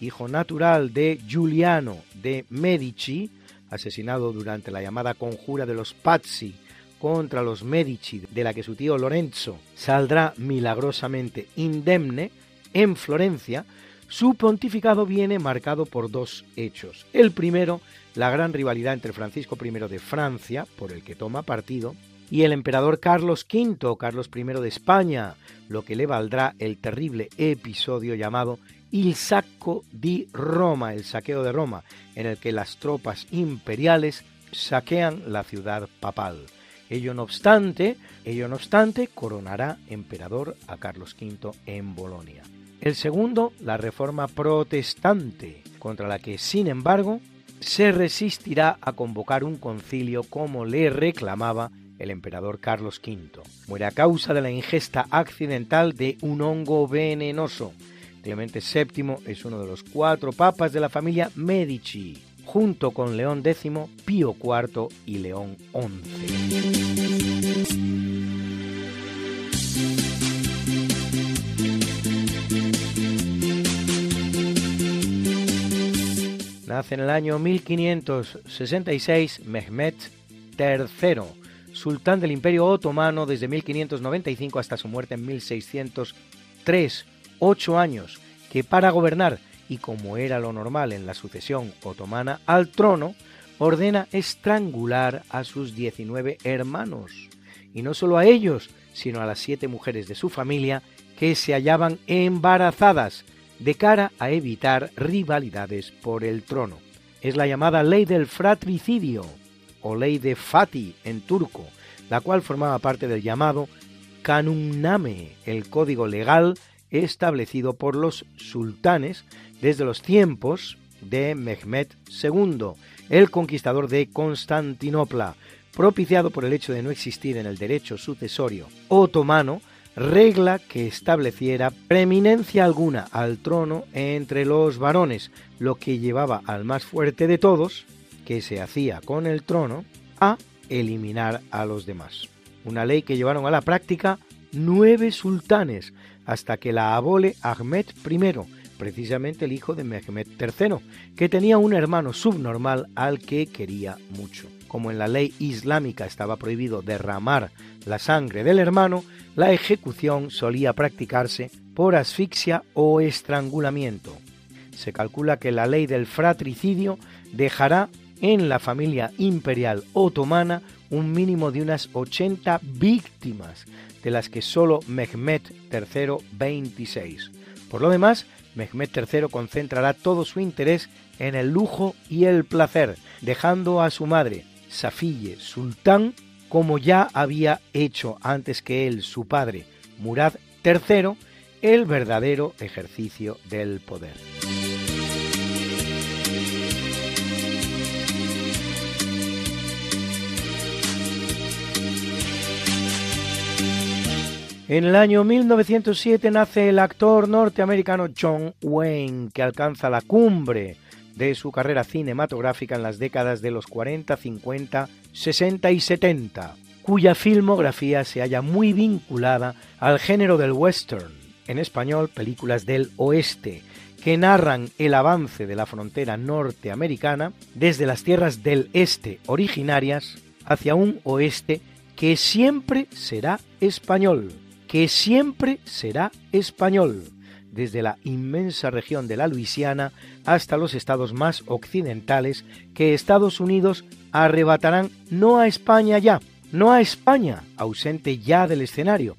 hijo natural de Giuliano de Medici, asesinado durante la llamada conjura de los Pazzi contra los Medici, de la que su tío Lorenzo saldrá milagrosamente indemne, en Florencia, su pontificado viene marcado por dos hechos. El primero, la gran rivalidad entre Francisco I de Francia, por el que toma partido, y el emperador Carlos V, Carlos I de España, lo que le valdrá el terrible episodio llamado Il Sacco di Roma, el saqueo de Roma, en el que las tropas imperiales saquean la ciudad papal. Ello no obstante, ello no obstante, coronará emperador a Carlos V en Bolonia. El segundo, la reforma protestante, contra la que, sin embargo, se resistirá a convocar un concilio como le reclamaba el emperador Carlos V. Muere a causa de la ingesta accidental de un hongo venenoso. Clemente VII es uno de los cuatro papas de la familia Medici, junto con León X, Pío IV y León XI. Nace en el año 1566 Mehmet III, sultán del Imperio Otomano desde 1595 hasta su muerte en 1603, ocho años, que para gobernar, y como era lo normal en la sucesión otomana al trono, ordena estrangular a sus 19 hermanos, y no solo a ellos, sino a las siete mujeres de su familia que se hallaban embarazadas, de cara a evitar rivalidades por el trono. Es la llamada ley del fratricidio, o ley de Fatih en turco, la cual formaba parte del llamado Kanunname, el código legal establecido por los sultanes desde los tiempos de Mehmed II, el conquistador de Constantinopla, propiciado por el hecho de no existir en el derecho sucesorio otomano regla que estableciera preeminencia alguna al trono entre los varones, lo que llevaba al más fuerte de todos, que se hacía con el trono, a eliminar a los demás. Una ley que llevaron a la práctica nueve sultanes, hasta que la abole Ahmed I, precisamente el hijo de Mehmed III, que tenía un hermano subnormal al que quería mucho. Como en la ley islámica estaba prohibido derramar la sangre del hermano, la ejecución solía practicarse por asfixia o estrangulamiento. Se calcula que la ley del fratricidio dejará en la familia imperial otomana un mínimo de unas 80 víctimas, de las que solo Mehmed III 26. Por lo demás, Mehmed III concentrará todo su interés en el lujo y el placer, dejando a su madre, Safiye Sultán, como ya había hecho antes que él su padre, Murad III, el verdadero ejercicio del poder. En el año 1907 nace el actor norteamericano John Wayne, que alcanza la cumbre de su carrera cinematográfica en las décadas de los 40, 50, 60 y 70, cuya filmografía se halla muy vinculada al género del western, en español películas del oeste, que narran el avance de la frontera norteamericana desde las tierras del este originarias hacia un oeste que siempre será español, que siempre será español desde la inmensa región de la Luisiana hasta los estados más occidentales que Estados Unidos arrebatarán no a España ya, no a España, ausente ya del escenario,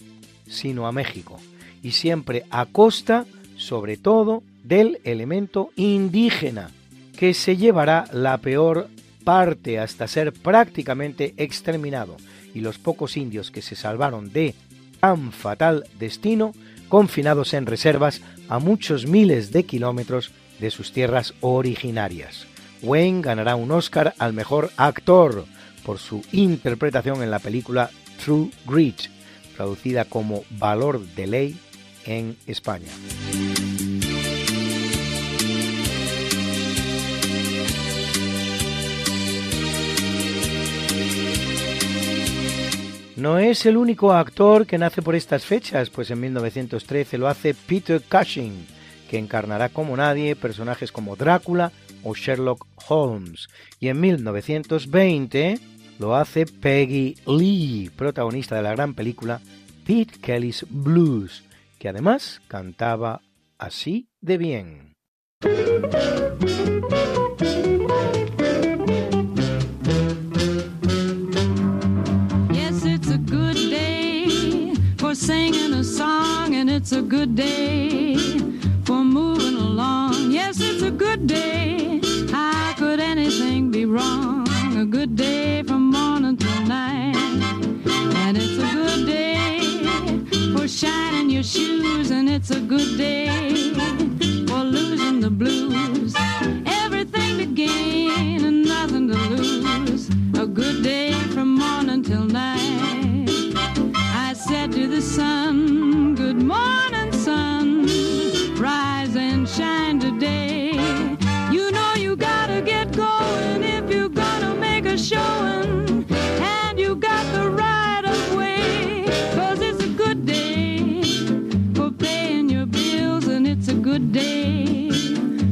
sino a México, y siempre a costa, sobre todo, del elemento indígena, que se llevará la peor parte hasta ser prácticamente exterminado, y los pocos indios que se salvaron de tan fatal destino confinados en reservas a muchos miles de kilómetros de sus tierras originarias. Wayne ganará un Oscar al mejor actor por su interpretación en la película True Grit, traducida como Valor de Ley en España. No es el único actor que nace por estas fechas, pues en 1913 lo hace Peter Cushing, que encarnará como nadie personajes como Drácula o Sherlock Holmes. Y en 1920 lo hace Peggy Lee, protagonista de la gran película Pete Kelly's Blues, que además cantaba así de bien. It's a good day for moving along. Yes, it's a good day. How could anything be wrong? A good day from morning till night. And it's a good day for shining your shoes, and it's a good day for losing the blues. Everything to gain and nothing to lose. A good day from morning till night. To the sun, Good morning, sun. Rise and shine today. You know you gotta get going if you're gonna make a showing. And you got the right of way. Cause it's a good day for paying your bills, and it's a good day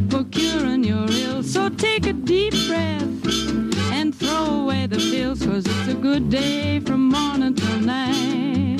for curing your ills. So take a deep breath and throw away the pills, cause it's a good day from morning till night.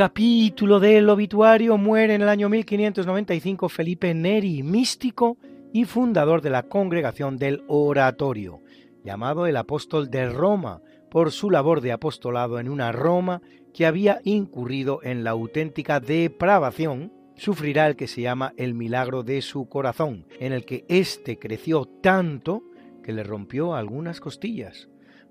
Capítulo del obituario muere en el año 1595 Felipe Neri, místico y fundador de la congregación del Oratorio, llamado el apóstol de Roma por su labor de apostolado en una Roma que había incurrido en la auténtica depravación, sufrirá el que se llama el milagro de su corazón, en el que éste creció tanto que le rompió algunas costillas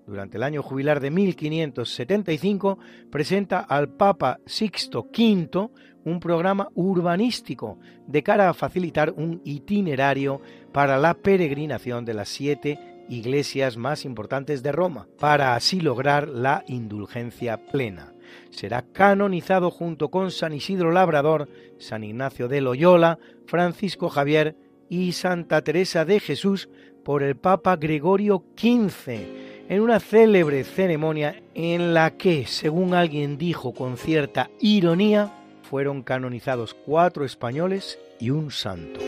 durante el año jubilar de 1575, presenta al Papa Sixto V un programa urbanístico de cara a facilitar un itinerario para la peregrinación de las siete iglesias más importantes de Roma, para así lograr la indulgencia plena. Será canonizado junto con San Isidro Labrador, San Ignacio de Loyola, Francisco Javier y Santa Teresa de Jesús por el Papa Gregorio XV en una célebre ceremonia en la que, según alguien dijo con cierta ironía, fueron canonizados cuatro españoles y un santo.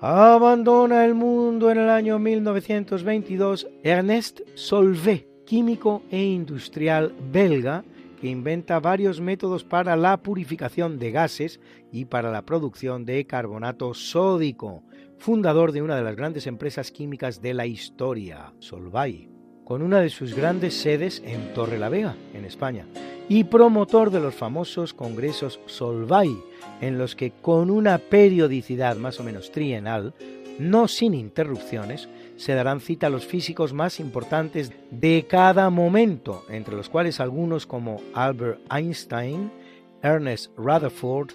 Abandona el mundo en el año 1922 Ernest Solvay, químico e industrial belga, que inventa varios métodos para la purificación de gases y para la producción de carbonato sódico, fundador de una de las grandes empresas químicas de la historia, Solvay, con una de sus grandes sedes en Torre la Vega, en España, y promotor de los famosos congresos Solvay, en los que con una periodicidad más o menos trienal, no sin interrupciones, se darán cita a los físicos más importantes de cada momento, entre los cuales algunos como Albert Einstein, Ernest Rutherford,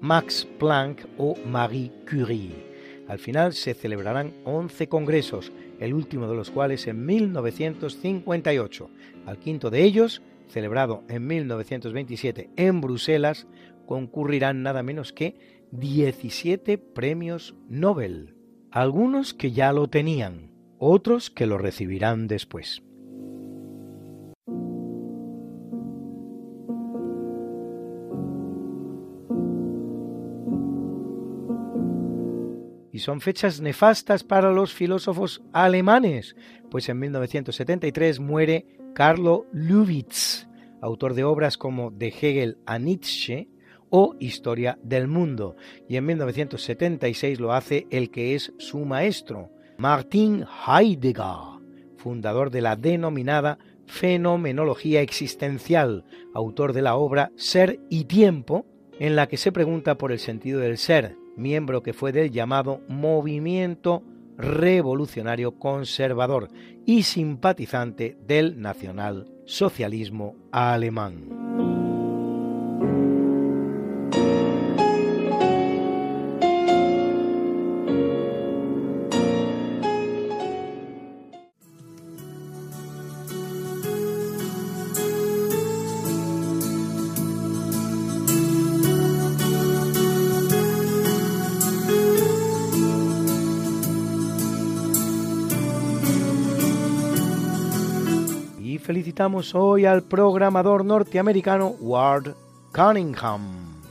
Max Planck o Marie Curie. Al final se celebrarán 11 congresos, el último de los cuales en 1958. Al quinto de ellos, celebrado en 1927 en Bruselas, concurrirán nada menos que 17 premios Nobel, algunos que ya lo tenían, otros que lo recibirán después. y son fechas nefastas para los filósofos alemanes, pues en 1973 muere Carlo Lubitz, autor de obras como De Hegel a Nietzsche o Historia del Mundo, y en 1976 lo hace el que es su maestro, Martin Heidegger, fundador de la denominada fenomenología existencial, autor de la obra Ser y Tiempo, en la que se pregunta por el sentido del ser, miembro que fue del llamado Movimiento Revolucionario Conservador y simpatizante del nacional-socialismo alemán. Felicitamos hoy al programador norteamericano Ward Cunningham,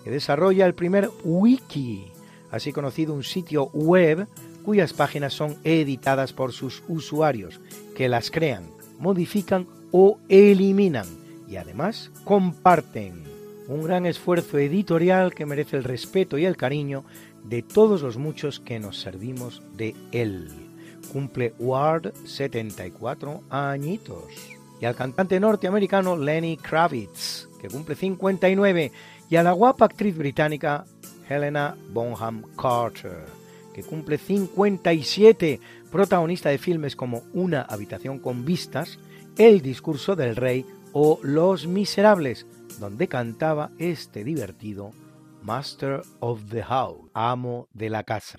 que desarrolla el primer wiki, así conocido un sitio web cuyas páginas son editadas por sus usuarios, que las crean, modifican o eliminan y además comparten. Un gran esfuerzo editorial que merece el respeto y el cariño de todos los muchos que nos servimos de él. Cumple Ward 74 añitos y al cantante norteamericano Lenny Kravitz, que cumple 59, y a la guapa actriz británica Helena Bonham Carter, que cumple 57, protagonista de filmes como Una habitación con vistas, El discurso del rey o Los Miserables, donde cantaba este divertido Master of the House, amo de la casa.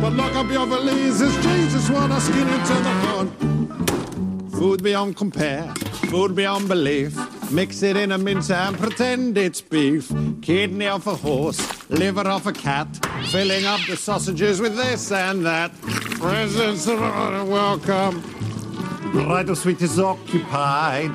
But lock up your valises, Jesus, wanna skin into the bone. Food beyond compare, food beyond belief. Mix it in a mince and pretend it's beef. Kidney off a horse, liver off a cat. Filling up the sausages with this and that. Presents are welcome. Bridal suite is occupied.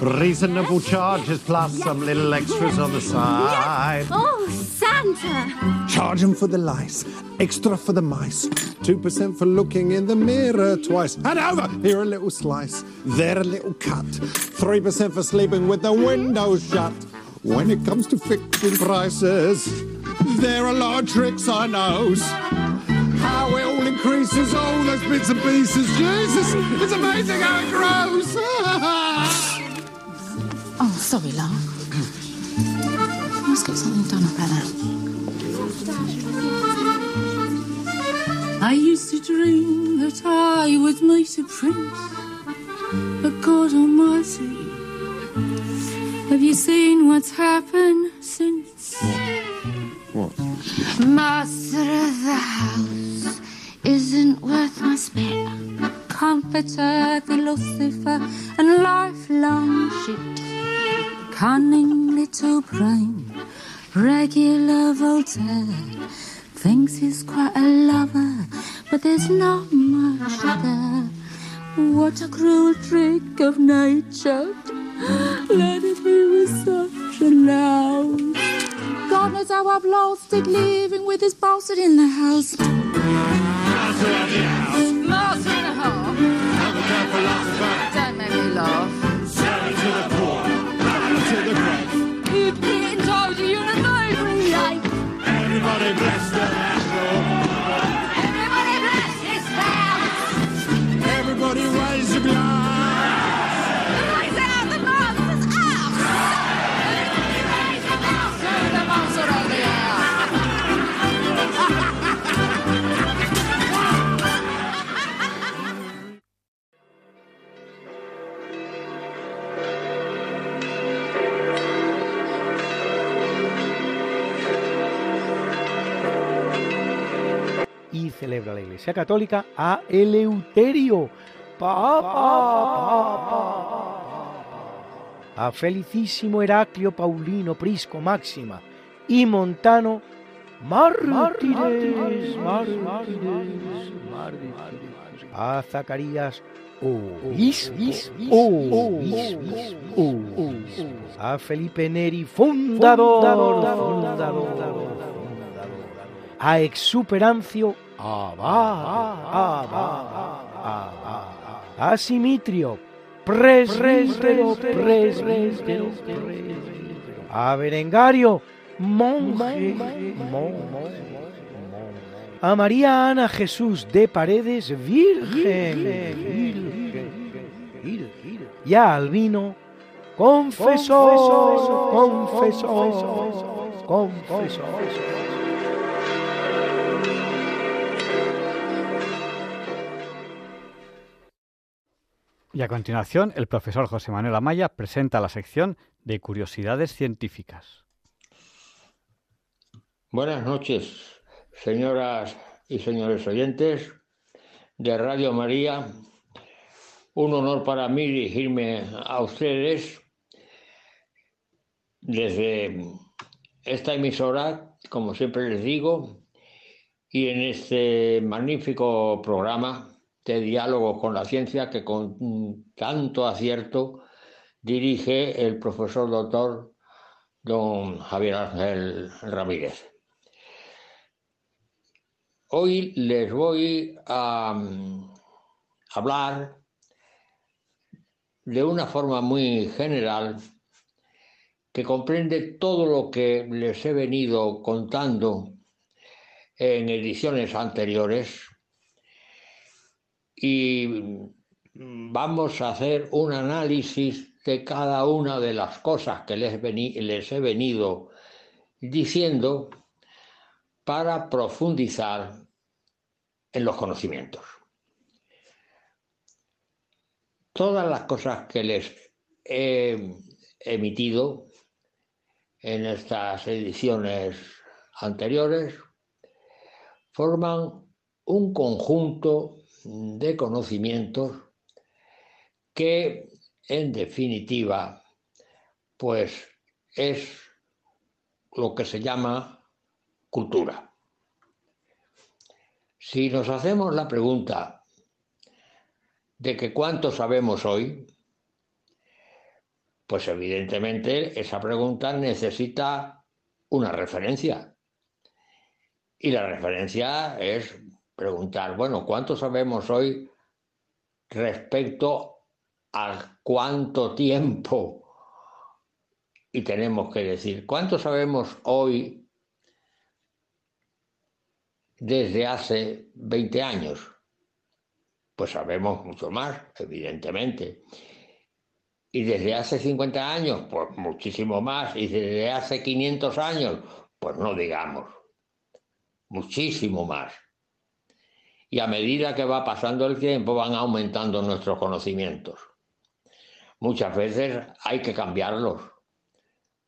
Reasonable charges plus some little extras on the side. Oh, Santa! Charge them for the lice, extra for the mice, 2% for looking in the mirror twice. And over! Here a little slice, there a little cut, 3% for sleeping with the windows shut. When it comes to fixing prices, there are a lot of tricks I knows. How it all increases, all those bits and pieces. Jesus, it's amazing how it grows. *laughs* Oh, sorry, love. Let's get something done about that. I used to dream that I would meet a prince, but God Almighty, have you seen what's happened since? What? Master of the house isn't worth my spit. Comforter, philosopher, and lifelong shit. Cunning little brain, regular Voltaire. Thinks he's quite a lover, but there's not much there. What a cruel trick of nature. Let it be with such a loud. God knows how I've lost it living with this bastard in the house. Master of the house. Master in the house. Amateur philosopher. Don't make me laugh. Sell it to the poor. Buy to the great. Keep getting told you in a neighbourly ache. Everybody bless the celebra la Iglesia Católica a Eleuterio, Papa, a Felicísimo Heraclio Paulino Prisco Máxima y Montano mártires, a Zacarías obispo, a Felipe Neri fundador, fundador, a Exuperancio abad, abad, abad, a Simitrio. Presbítero, presbítero, a Berengario. Monje, a María Ana Jesús de Paredes virgen, y a Albino confesor, confesor, confesor. Y a continuación, el profesor José Manuel Amaya presenta la sección de curiosidades científicas. Buenas noches, señoras y señores oyentes de Radio María. Un honor para mí dirigirme a ustedes desde esta emisora, como siempre les digo, y en este magnífico programa de diálogo con la ciencia que con tanto acierto dirige el profesor doctor don Javier Ángel Ramírez. Hoy les voy a mm, hablar de una forma muy general que comprende todo lo que les he venido contando en ediciones anteriores y vamos a hacer un análisis de cada una de las cosas que les he venido diciendo para profundizar en los conocimientos. Todas las cosas que les he emitido en estas ediciones anteriores forman un conjunto de conocimientos que en definitiva pues es lo que se llama cultura. Si nos hacemos la pregunta de que cuánto sabemos hoy, pues evidentemente esa pregunta necesita una referencia. Y la referencia es preguntar, bueno, ¿cuánto sabemos hoy respecto a cuánto tiempo? Y tenemos que decir, ¿cuánto sabemos hoy desde hace 20 años? Pues sabemos mucho más, evidentemente. Y desde hace 50 años, pues muchísimo más. Y desde hace 500 años, pues no digamos, muchísimo más. Y a medida que va pasando el tiempo van aumentando nuestros conocimientos. Muchas veces hay que cambiarlos.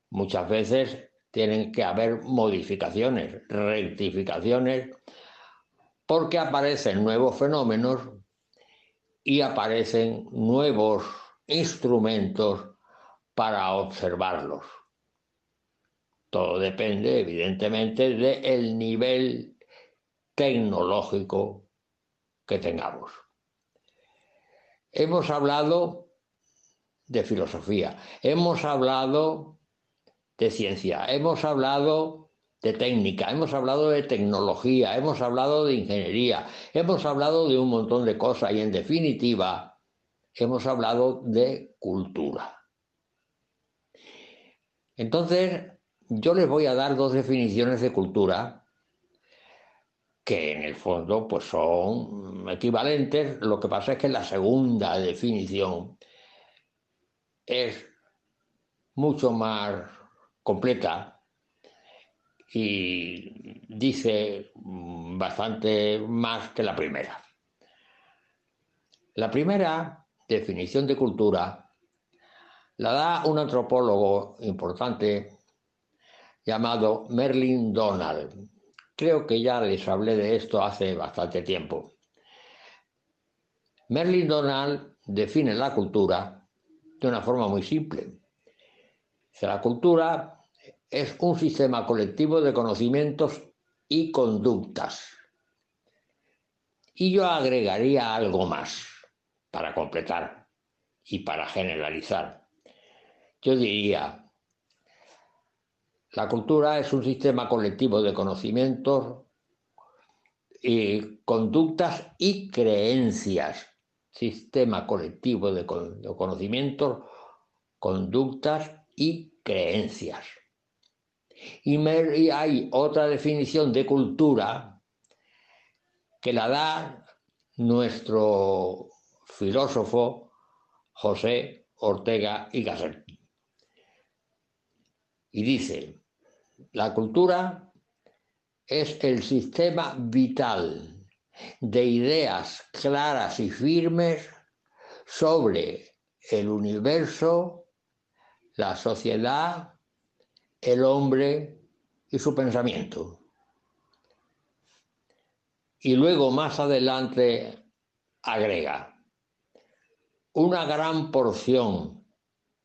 Muchas veces tienen que haber modificaciones, rectificaciones, porque aparecen nuevos fenómenos y aparecen nuevos instrumentos para observarlos. Todo depende, evidentemente, del nivel tecnológico que tengamos. Hemos hablado de filosofía, hemos hablado de ciencia, hemos hablado de técnica, hemos hablado de tecnología, hemos hablado de ingeniería, hemos hablado de un montón de cosas y en definitiva hemos hablado de cultura. Entonces, yo les voy a dar dos definiciones de cultura que en el fondo pues son equivalentes, lo que pasa es que la segunda definición es mucho más completa y dice bastante más que la primera. La primera definición de cultura la da un antropólogo importante llamado Merlin Donald. Creo que ya les hablé de esto hace bastante tiempo. Merlin Donald define la cultura de una forma muy simple. La cultura es un sistema colectivo de conocimientos y conductas. Y yo agregaría algo más para completar y para generalizar. Yo diría, la cultura es un sistema colectivo de conocimientos, y conductas y creencias. Sistema colectivo de, conocimientos, conductas y creencias. Y, y hay otra definición de cultura que la da nuestro filósofo José Ortega y Gasset. Y dice, la cultura es el sistema vital de ideas claras y firmes sobre el universo, la sociedad, el hombre y su pensamiento. Y luego más adelante agrega, una gran porción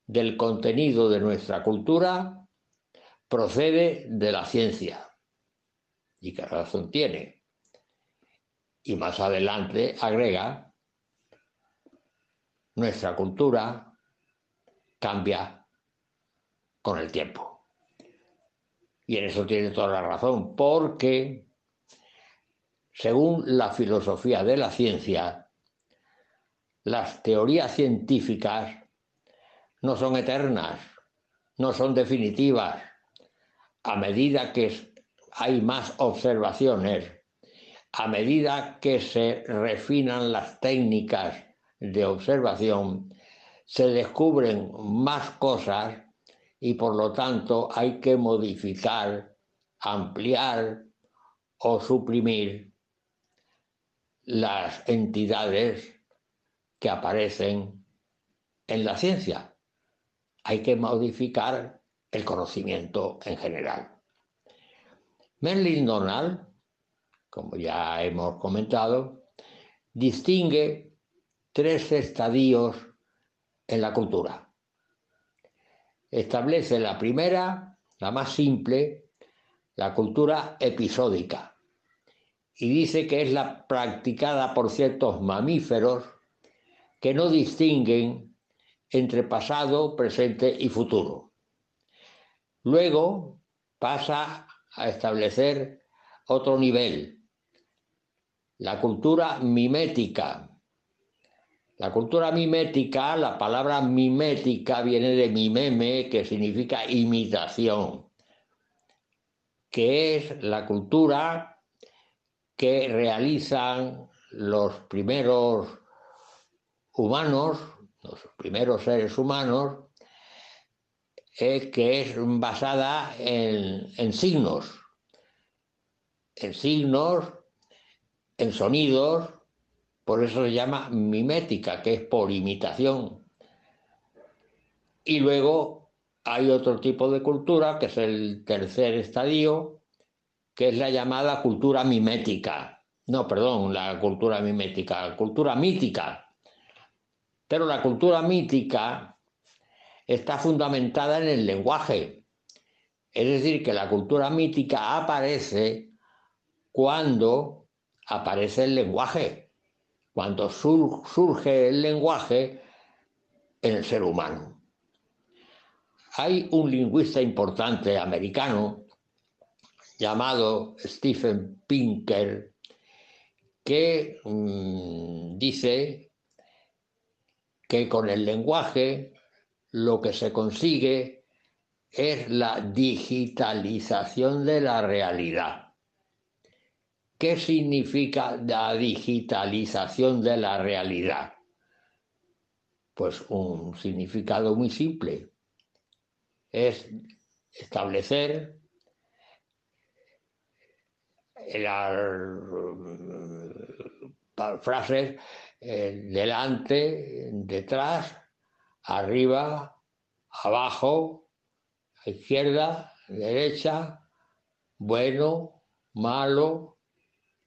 del contenido de nuestra cultura procede de la ciencia. ¿Y qué razón tiene? Y más adelante agrega, nuestra cultura cambia con el tiempo. Y en eso tiene toda la razón, porque según la filosofía de la ciencia, las teorías científicas no son eternas, no son definitivas, a medida que hay más observaciones, a medida que se refinan las técnicas de observación, se descubren más cosas y por lo tanto hay que modificar, ampliar o suprimir las entidades que aparecen en la ciencia. Hay que modificar el conocimiento en general. Merlin Donald, como ya hemos comentado, distingue tres estadios en la cultura. Establece la primera, la más simple, la cultura episódica, y dice que es la practicada por ciertos mamíferos que no distinguen entre pasado, presente y futuro. Luego pasa a establecer otro nivel, la cultura mimética. La cultura mimética, la palabra mimética viene de mimeme, que significa imitación, que es la cultura que realizan los primeros humanos, los primeros seres humanos, que es basada en, signos, en signos, en sonidos, por eso se llama mimética, que es por imitación. Y luego hay otro tipo de cultura, que es el tercer estadio, que es la llamada cultura mimética. No, perdón, la cultura mimética, cultura mítica. Pero la cultura mítica está fundamentada en el lenguaje. Es decir, que la cultura mítica aparece cuando aparece el lenguaje, cuando surge el lenguaje en el ser humano. hay un lingüista importante americano llamado Stephen Pinker que mm, dice que con el lenguaje lo que se consigue es la digitalización de la realidad. ¿Qué significa la digitalización de la realidad? Pues un significado muy simple. Es establecer las frases eh, delante, detrás, arriba, abajo, izquierda, derecha, bueno, malo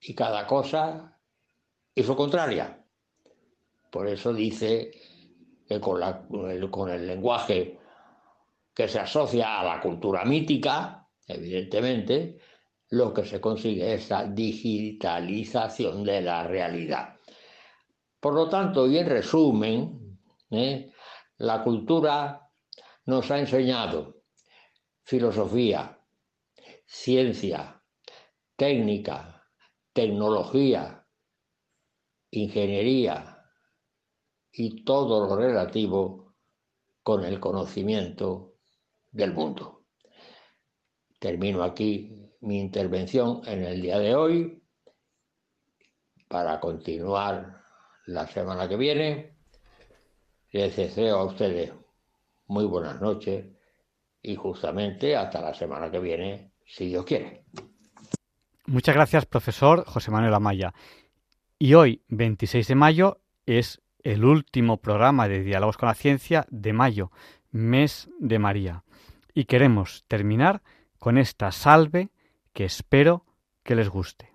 y cada cosa y su contraria. Por eso dice que con, el lenguaje que se asocia a la cultura mítica, evidentemente, lo que se consigue es la digitalización de la realidad. Por lo tanto, y en resumen, ¿eh? La cultura nos ha enseñado filosofía, ciencia, técnica, tecnología, ingeniería y todo lo relativo con el conocimiento del mundo. Termino aquí mi intervención en el día de hoy para continuar la semana que viene. Les deseo a ustedes muy buenas noches y justamente hasta la semana que viene, si Dios quiere. Muchas gracias, profesor José Manuel Amaya. Y hoy, 26 de mayo, es el último programa de Diálogos con la Ciencia de mayo, mes de María. Y queremos terminar con esta salve que espero que les guste.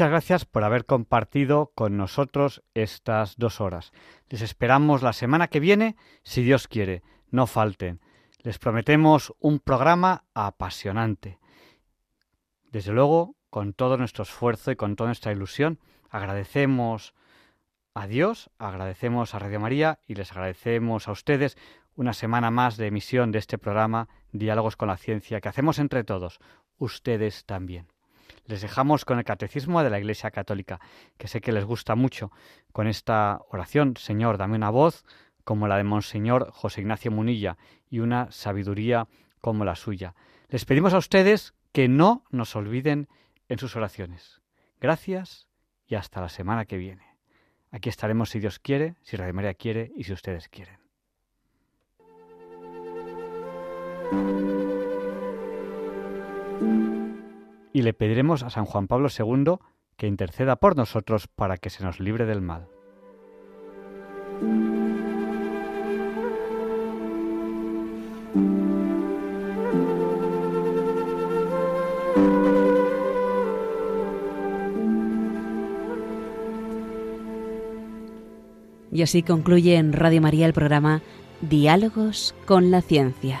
Muchas gracias por haber compartido con nosotros estas dos horas. Les esperamos la semana que viene, si Dios quiere. No falten. Les prometemos un programa apasionante. Desde luego, con todo nuestro esfuerzo y con toda nuestra ilusión, agradecemos a Dios, agradecemos a Radio María y les agradecemos a ustedes una semana más de emisión de este programa Diálogos con la Ciencia que hacemos entre todos, ustedes también. Les dejamos con el Catecismo de la Iglesia Católica, que sé que les gusta mucho, con esta oración, Señor, dame una voz como la de Monseñor José Ignacio Munilla y una sabiduría como la suya. Les pedimos a ustedes que no nos olviden en sus oraciones. Gracias y hasta la semana que viene. Aquí estaremos si Dios quiere, si Radio María quiere y si ustedes quieren. Y le pediremos a San Juan Pablo II que interceda por nosotros para que se nos libre del mal. Y así concluye en Radio María el programa Diálogos con la Ciencia.